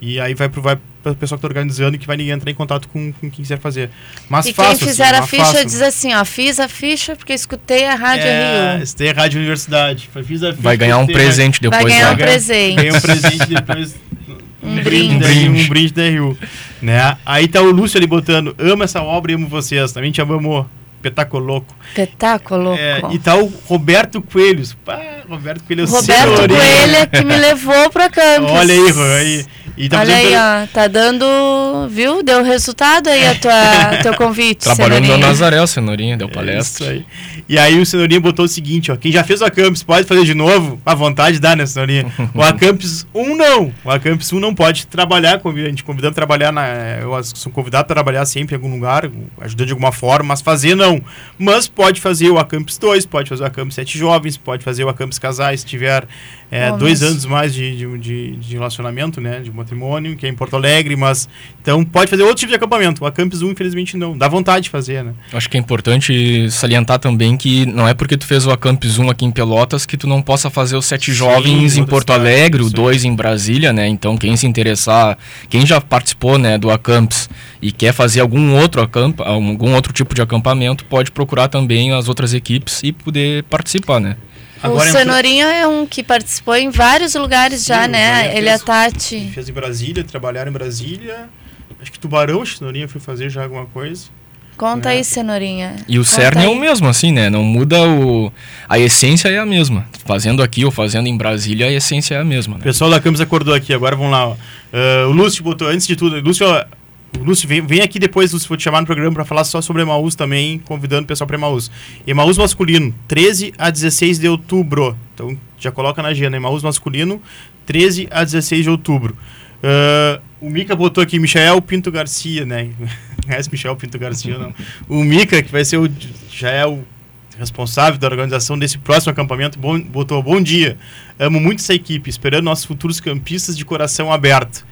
E aí vai pro, vai para o pessoal que está organizando e que vai entrar em contato com, com quem quiser fazer. Mas e quem fizer assim, a ficha diz assim, ó, fiz a ficha porque escutei a Rádio é, Rio. Escutei a Rádio Universidade. Fiz a ficha, vai ganhar um presente depois. Vai ganhar um presente. Ganha um presente depois. um, um, brinde. brinde. Um brinde da Rio. Né? Aí tá o Lúcio ali botando, amo essa obra e amo vocês. Também te amo, Petacoloco. Petacoloco. É, e tá o Roberto Coelhos. Pá, Roberto Coelho Roberto Coelho é que me levou pra Campos. Olha aí, aí Tá Olha aí, ó, tá dando, viu? Deu resultado aí a tua teu convite. Trabalhando no Nazaré, o Cenourinha, deu palestra. É aí. E aí o Cenourinha botou o seguinte, ó, quem já fez o Acampus pode fazer de novo? À vontade dá, né, Cenourinha? o Acampus 1 não. O Acampus 1 não pode trabalhar, a gente convidando a trabalhar, na, eu sou convidado a trabalhar sempre em algum lugar, ajudando de alguma forma, mas fazer não. Mas pode fazer o Acampus 2, pode fazer o Acampus 7 Jovens, pode fazer o Acampus Casais, se tiver é, dois anos mais de, de, de, de, relacionamento, né? De matrimônio, que é em Porto Alegre, mas. Então pode fazer outro tipo de acampamento. O Acampus 1, infelizmente, não. Dá vontade de fazer, né? Acho que é importante salientar também que não é porque tu fez o Acampus 1 aqui em Pelotas que tu não possa fazer os sete Sim, jovens em Porto Alegre, o dois em Brasília, né? Então quem se interessar, quem já participou né, do Acampus e quer fazer algum outro acampa, algum outro tipo de acampamento, pode procurar também as outras equipes e poder participar, né? Agora o Cenourinho é um que participou em vários lugares já, Sim, né? Ele é Tati. Fez em Brasília, trabalharam em Brasília. Acho que Tubarão, o Cenourinho foi fazer já alguma coisa. Conta aí, cenourinha. E o Conta cerne é o mesmo, assim, né? Não muda o. A essência é a mesma. Fazendo aqui ou fazendo em Brasília, a essência é a mesma. O Né? pessoal da Campos acordou aqui, agora vamos lá. ó. Ah, o Lúcio botou, antes de tudo, Lúcio, ó, o Lúcio vem, vem aqui depois, Lúcio, vou te chamar no programa para falar só sobre Emaús também, convidando o pessoal para Emaús. Emaús masculino, 13 a 16 de outubro. Então já coloca na agenda, Emaús masculino, 13 a 16 de outubro. Ah, o Mica botou aqui, Michael Pinto Garcia, né? Conhece Michael Pinto Garcia, não? O Mica, que vai ser o. Já é o responsável da organização desse próximo acampamento, bom, botou bom dia. Amo muito essa equipe, esperando nossos futuros campistas de coração aberto.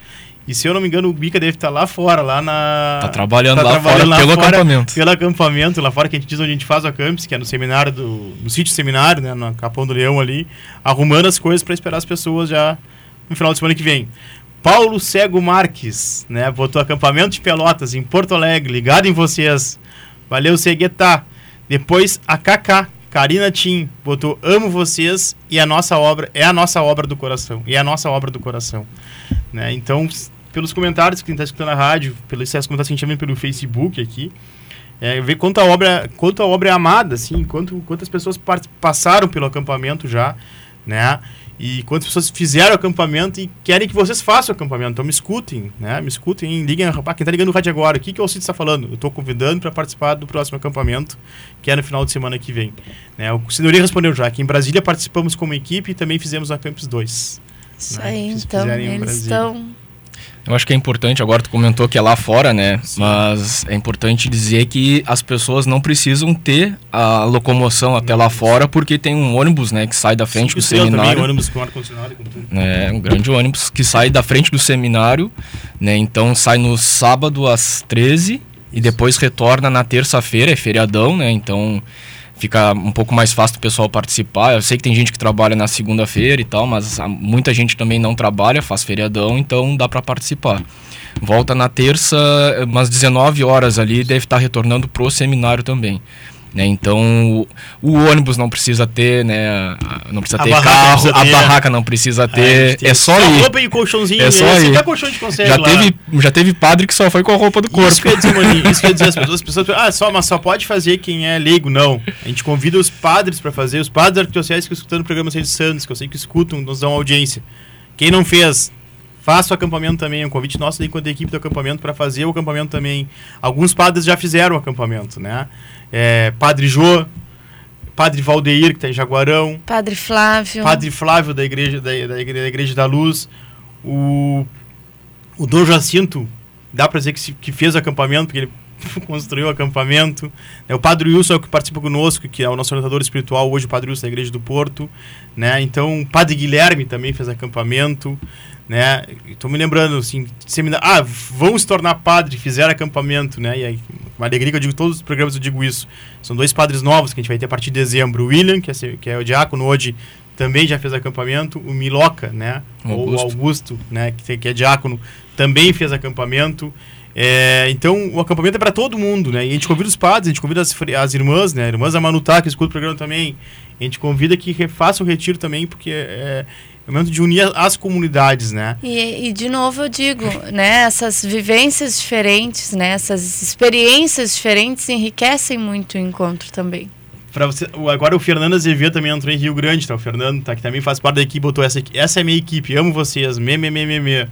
E se eu não me engano, o Bica deve estar lá fora, lá na. Tá trabalhando tá lá trabalhando fora lá pelo fora, acampamento. Pelo acampamento, lá fora que a gente diz onde a gente faz o acampes, que é no seminário do. no sítio seminário, né? No Capão do Leão ali, arrumando as coisas para esperar as pessoas já no final de semana que vem. Paulo Cego Marques, né? Botou acampamento de Pelotas em Porto Alegre, ligado em vocês. Valeu, Seguetá. Depois a KK, Karina Tim, botou amo vocês e a nossa obra é a nossa obra do coração. E é a nossa obra do coração. Né? Então, pelos comentários que está escutando a rádio, pelos comentários que a gente vê pelo Facebook aqui, é, ver quanto a obra, quanto a obra é amada, assim, quanto, quantas pessoas passaram pelo acampamento já, né? E quantas pessoas fizeram o acampamento e querem que vocês façam o acampamento. Então me escutem, né? Me escutem, liguem, rapaz, quem tá ligando no rádio agora, o que, que o Alcide está falando? Eu estou convidando para participar do próximo acampamento, que é no final de semana que vem. Né? O Senhoria respondeu já, que em Brasília participamos como equipe e também fizemos a Campus 2. Isso né, aí, então. Eles estão. Eu acho que é importante, agora tu comentou que é lá fora, né? Mas é importante dizer que as pessoas não precisam ter a locomoção até lá fora, porque tem um ônibus, né, que sai da frente Cinco do estrelas também, seminário. ônibus com ar-condicionado com tudo. É, um grande ônibus que sai da frente do seminário, né? Então sai no sábado às 13 e depois retorna na terça-feira, é feriadão, né? Então fica um pouco mais fácil do pessoal participar. Eu sei que tem gente que trabalha na segunda-feira e tal, mas muita gente também não trabalha, faz feriadão, então dá para participar. Volta na terça, umas 19 horas ali, deve estar retornando pro seminário também. Né, então o, o ônibus não precisa ter, né? Não precisa A ter carro, a ter. barraca não precisa a ter. é só a ir. roupa e colchãozinho. É só ir. até colchão consegue Já lá. teve, já teve padre que só foi com a roupa do corpo. Isso quer dizer, Mani, isso quer dizer, as pessoas, as pessoas ah, só, mas só pode fazer quem é leigo, não. A gente convida os padres para fazer, os padres arquidiocesas que estão escutando o programa Seis Santos, que eu sei que escutam, nos dão audiência. Quem não fez, faça o acampamento também, é um convite nosso enquanto equipe do acampamento para fazer o acampamento também. Alguns padres já fizeram o acampamento, né? É, padre Jô, Padre Valdeir, que está em Jaguarão, Padre Flávio. Padre Flávio da igreja da, da igreja, da igreja da Luz, o o Dom Jacinto, dá para dizer que, se- que fez o acampamento, porque ele construiu o acampamento. né? O Padre Wilson é o que participa conosco, que é o nosso orientador espiritual hoje, o Padre Wilson da igreja do Porto, né? Então, o Padre Guilherme também fez acampamento, né? Estou me lembrando assim, seminário, ah, vão se tornar padre, fizeram acampamento, né? E aí, uma alegria que eu digo todos os programas eu digo isso. São dois padres novos que a gente vai ter a partir de dezembro, o William, que é, que é o diácono hoje, também já fez acampamento, o Miloca, né? O Ou o Augusto. Augusto, né, que, que é diácono, também fez acampamento. É, então, o acampamento é para todo mundo, né? E a gente convida os padres, a gente convida as, as irmãs, né? Irmãs Amanutá, que escuta o programa também. A gente convida que refaça o retiro também, porque é, é o momento de unir as comunidades, né? E, e de novo eu digo, né, essas vivências diferentes, né, essas experiências diferentes enriquecem muito o encontro também. Pra você, agora o Fernando Azevedo também entrou em Rio Grande, tá? O Fernando, tá? Que também faz parte da equipe, botou essa. Essa é a minha equipe, amo vocês, me, me, me, me, me.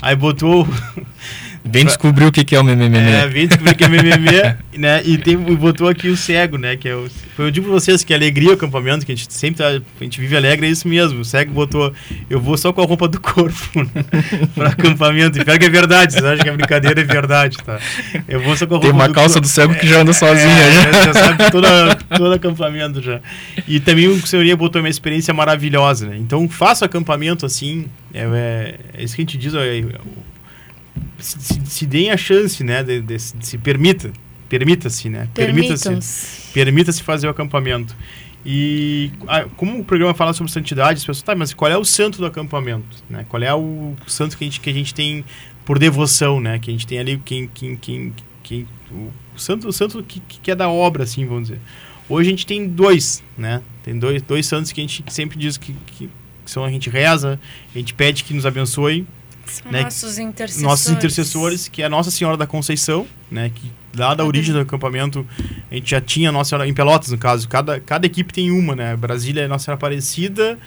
Aí botou Vem descobrir o que é o mimimi. É, vem descobrir que é MMM, né? E tem, botou aqui o cego, né? Que é o, eu digo pra vocês que é alegria o acampamento, que a gente sempre tá, a gente vive alegre, é isso mesmo. O cego botou, eu vou só com a roupa do corpo né, pra acampamento. E pior que é verdade, vocês acham que é brincadeira, é verdade, tá? Eu vou só com a roupa Tem uma do calça corpo. do cego que já anda sozinha. É, já. já, sabe toda, todo acampamento já. E também o senhoria botou uma experiência maravilhosa, né? Então faça o acampamento assim, é, é, é isso que a gente diz, é, é, se, se, se deem a chance, né? De, de- se, se permita, permita-se, né? Permita-se permita-se fazer o acampamento. E ah, como o programa fala sobre santidade, as pessoas, tá, mas qual é o santo do acampamento? Né? Qual é o santo que a gente, que a gente tem por devoção, né? Que a gente tem ali quem, quem, quem, quem o santo, o santo que, que é da obra, assim, vamos dizer. Hoje a gente tem dois, né? Tem dois, dois santos que a gente sempre diz que, que, que são a gente reza, a gente pede que nos abençoe. São né, nossos intercessores. nossos intercessores, que é a Nossa Senhora da Conceição, né, que lá da origem do acampamento a gente já tinha Nossa Senhora, em Pelotas no caso, cada, cada equipe tem uma, né, Brasília é Nossa Senhora Aparecida,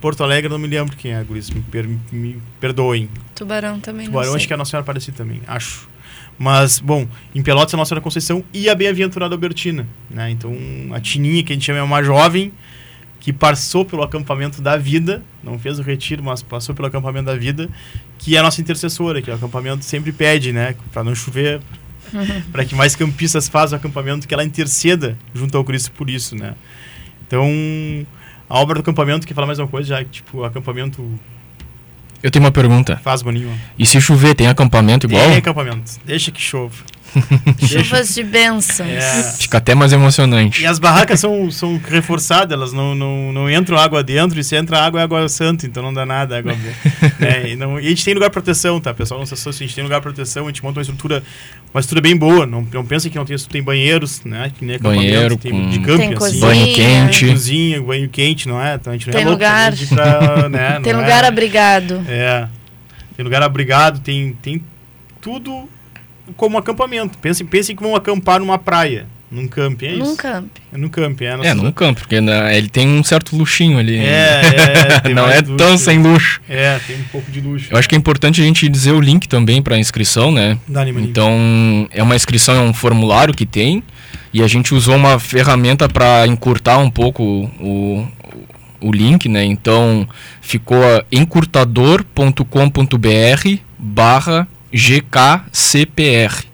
Porto Alegre não me lembro quem é, Guris, me, per, me perdoem. Tubarão também Tubarão acho que é a Nossa Senhora Aparecida também, acho. Mas, bom, em Pelotas é a Nossa Senhora Conceição e a Bem-Aventurada Albertina, né, então a Tininha, que a gente chama é uma jovem que passou pelo acampamento da vida, não fez o retiro, mas passou pelo acampamento da vida, que é a nossa intercessora, que o acampamento sempre pede, né, para não chover, para que mais campistas façam o acampamento, que ela interceda junto ao Cristo por isso, né. Então, a obra do acampamento, quer falar mais uma coisa, já que, tipo, o acampamento Eu tenho uma pergunta. faz boninho. E se chover, tem acampamento igual? Tem acampamento, deixa que chova. Chuvas de bênçãos. É. Fica até mais emocionante. E as barracas são, são reforçadas, elas não, não, não entram água dentro, e se entra água é água santa, então não dá nada. Água, né? e, não, e a gente tem lugar de proteção, tá? Pessoal, não se assuste, a gente tem lugar de proteção, a gente monta uma estrutura, uma estrutura bem boa. Não, não pensa que não tem, tem banheiros, né? Que nem Banheiro tem com- de camping, Tem assim. cozinha. Banho quente. Cozinha, banho quente, não é? Então a gente não Tem é louco lugar. também de ir pra, né? Tem não lugar é, abrigado. É. Tem lugar abrigado, tem, tem tudo como acampamento. Pensem, pensem que vão acampar numa praia, num camping, é isso? Num camp. É num camping, é. É, num campo, porque né, ele tem um certo luxinho ali. É, é, tem Não é luxo. tão sem luxo. É, tem um pouco de luxo. Eu acho que é importante a gente dizer o link também para inscrição, né? Dá-lhe, maninho. Então, é uma inscrição, é um formulário que tem, e a gente usou uma ferramenta para encurtar um pouco o, o link, né? Então, ficou encurtador.com.br barra GKCPR.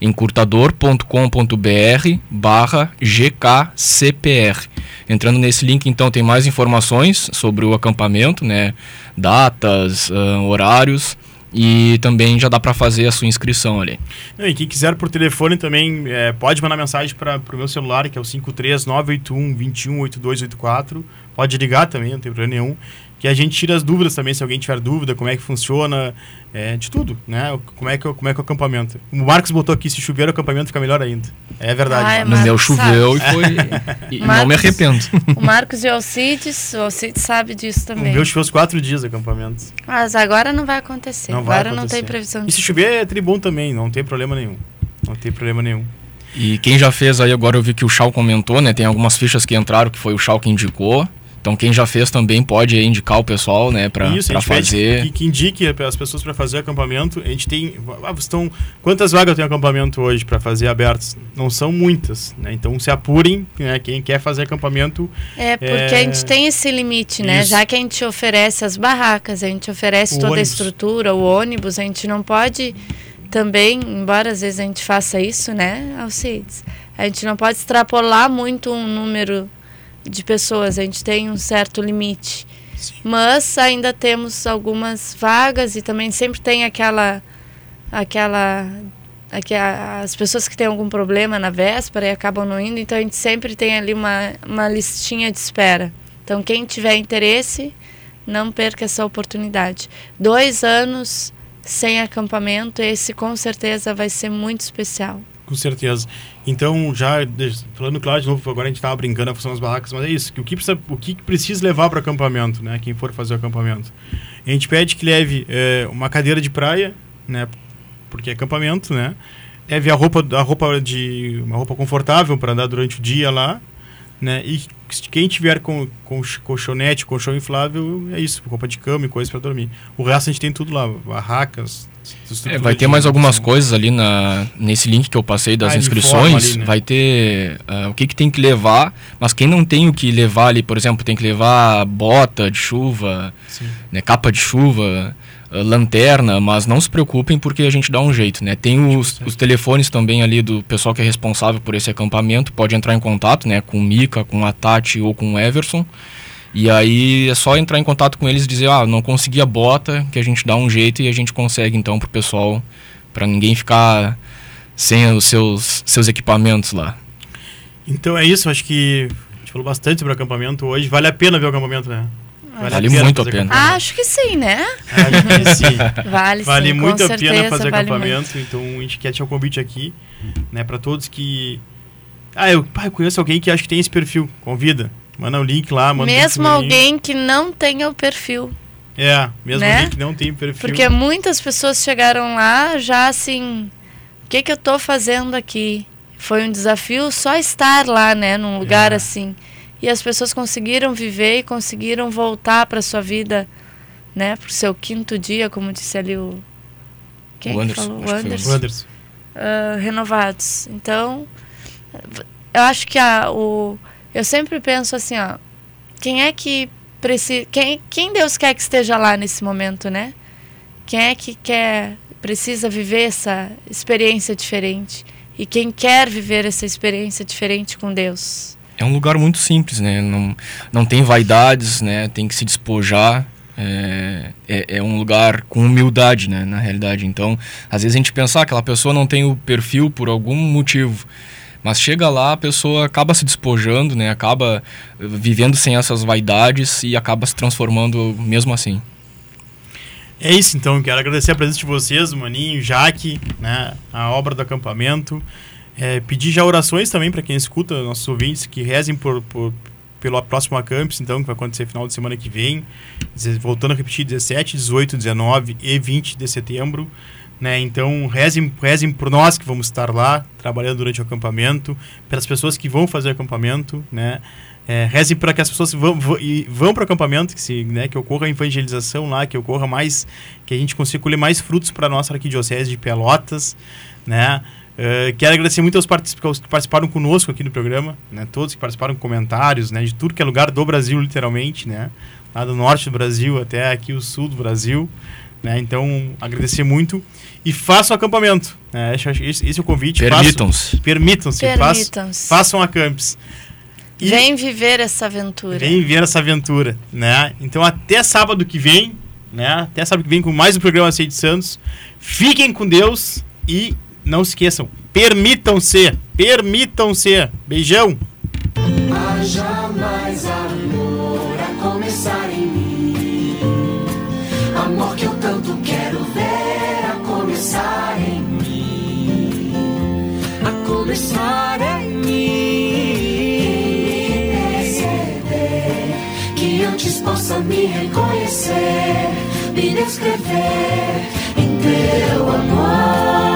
encurtador.com.br barra GKCPR. Entrando nesse link, então, tem mais informações sobre o acampamento, né? Datas, ah, horários, e também já dá para fazer a sua inscrição ali. E quem quiser por telefone também é, pode mandar mensagem para o meu celular, que é o 53981 218284. Pode ligar também, não tem problema nenhum. Que a gente tira as dúvidas também, se alguém tiver dúvida, como é que funciona, é, de tudo, né? Como é, que, como é que é o acampamento. O Marcos botou aqui, se chover o acampamento fica melhor ainda. É verdade. Ai, Marcos. No meu choveu sabe. e foi. E não Marcos- me arrependo. O Marcos e o Alcides, o Alcides sabe disso O também. meu choveu os quatro dias de acampamento. Mas agora não vai acontecer. Não vai agora não acontecer. tem previsão E se chover é tribom também, não tem problema nenhum. Não tem problema nenhum. E quem já fez aí, agora eu vi que o Chal comentou, né? Tem algumas fichas que entraram que foi o Chal que indicou. Então quem já fez também pode indicar o pessoal, né? Pra, Isso, pra a gente pede fazer. que, que indique as pessoas para fazer acampamento. A gente tem. Ah, estão, quantas vagas tem acampamento hoje para fazer abertos? Não são muitas, né? Então se apurem, né? Quem quer fazer acampamento. É, porque É. a gente tem esse limite, né? Isso. Já que a gente oferece as barracas, a gente oferece O toda ônibus. a estrutura, o ônibus, a gente não pode também, embora às vezes a gente faça isso, né, Alcides? A gente não pode extrapolar muito um número de pessoas, a gente tem um certo limite. Mas ainda temos algumas vagas e também sempre tem aquela aquela aqui as pessoas que têm algum problema na véspera e acabam não indo, então a gente sempre tem ali uma, uma listinha de espera. Então quem tiver interesse, não perca essa oportunidade. Dois anos sem acampamento, esse com certeza vai ser muito especial. Com certeza. Então, já falando claro de novo, agora a gente estava brincando a função das barracas, mas é isso. Que o, que precisa, o que precisa levar para acampamento, né? Quem for fazer o acampamento. A gente pede que leve eh, uma cadeira de praia, né? Porque é acampamento, né? Leve a roupa, a roupa de uma roupa confortável para andar durante o dia lá, né? E quem tiver com, com colchonete, colchão inflável, é isso, roupa de cama e coisa para dormir. O resto a gente tem tudo lá, barracas. É, vai ter mais algumas coisas ali na, nesse link que eu passei das Ah, inscrições. ali, né? Vai ter ah, o que, que tem que levar, mas quem não tem o que levar ali, por exemplo, tem que levar bota de chuva, né, capa de chuva, ah, lanterna, mas não se preocupem porque a gente dá um jeito, né? Tem os, os telefones também ali do pessoal que é responsável por esse acampamento, pode entrar em contato, né, com o Mika, com a Tati ou com o Everson. E aí é só entrar em contato com eles e dizer, ah, não consegui a bota, que a gente dá um jeito e a gente consegue então pro pessoal, para ninguém ficar sem os seus, seus equipamentos lá. Então é isso, acho que a gente falou bastante sobre o acampamento hoje. Vale a pena ver o acampamento, né? Vale muito a fazer pena. acampamento. Acho que sim, né? Acho que sim. Vale, Vale sim, muito com a certeza, pena fazer vale acampamento. Então a gente quer deixar o convite aqui, né, para todos que. Ah, eu, pá, eu conheço alguém que acho que tem esse perfil. Convida. Manda o link lá, manda o Mesmo alguém que não tenha o perfil. É, mesmo Né? que não tem perfil. Porque muitas pessoas chegaram lá já assim, o que que eu tô fazendo aqui? Foi um desafio só estar lá, né, num lugar É. assim. E as pessoas conseguiram viver e conseguiram voltar para sua vida, né, pro seu quinto dia, como disse ali o quem O Anderson, falou? O que foi o Anderson. O Anderson. ah, renovados. Então, eu acho que a, o, eu sempre penso assim, ó, quem é que precisa, quem, quem Deus quer que esteja lá nesse momento, né? Quem é que quer, precisa viver essa experiência diferente? E quem quer viver essa experiência diferente com Deus? É um lugar muito simples, né? Não, não tem vaidades, né? Tem que se despojar. É, é, é um lugar com humildade, né? Na realidade. Então, às vezes a gente pensa, ah, aquela pessoa não tem o perfil por algum motivo. Mas chega lá, a pessoa acaba se despojando, né? Acaba eh, vivendo sem essas vaidades e acaba se transformando mesmo assim. É isso então, quero agradecer a presença de vocês, Maninho, Jaque, né, a obra do acampamento. É, pedir já orações também para quem escuta, nossos ouvintes, que rezem por, por, pelo próximo Acampus, então, que vai acontecer final de semana que vem. Voltando a repetir, 17, 18, 19 e 20 de setembro. Né? Então, rezem, rezem por nós que vamos estar lá, trabalhando durante o acampamento, pelas pessoas que vão fazer acampamento, né? É, rezem para que as pessoas vão, vão, vão para o acampamento, que, se, né, que ocorra a evangelização lá, que ocorra mais, que a gente consiga colher mais frutos para a nossa arquidiocese de Pelotas, né? Eh, quero agradecer muito aos particip- aos que participaram conosco aqui no programa, né? Todos que participaram com comentários, né? De tudo que é lugar do Brasil, literalmente, né? Lá do norte do Brasil até aqui o sul do Brasil, né? Então, agradecer muito. E façam acampamento, né? Esse, esse esse é o convite. Permitam-se. Permitam-se. façam- Permitam-se. Façam acampes. E- Vem viver essa aventura. Vem ver essa aventura, né? Então até sábado que vem, né? Até sábado que vem com mais um programa Seis de Santos. Fiquem com Deus e não se esqueçam, permitam-se, permitam-se. Beijão. Haja mais amor a começar possa me reconhecer, me descrever em teu amor.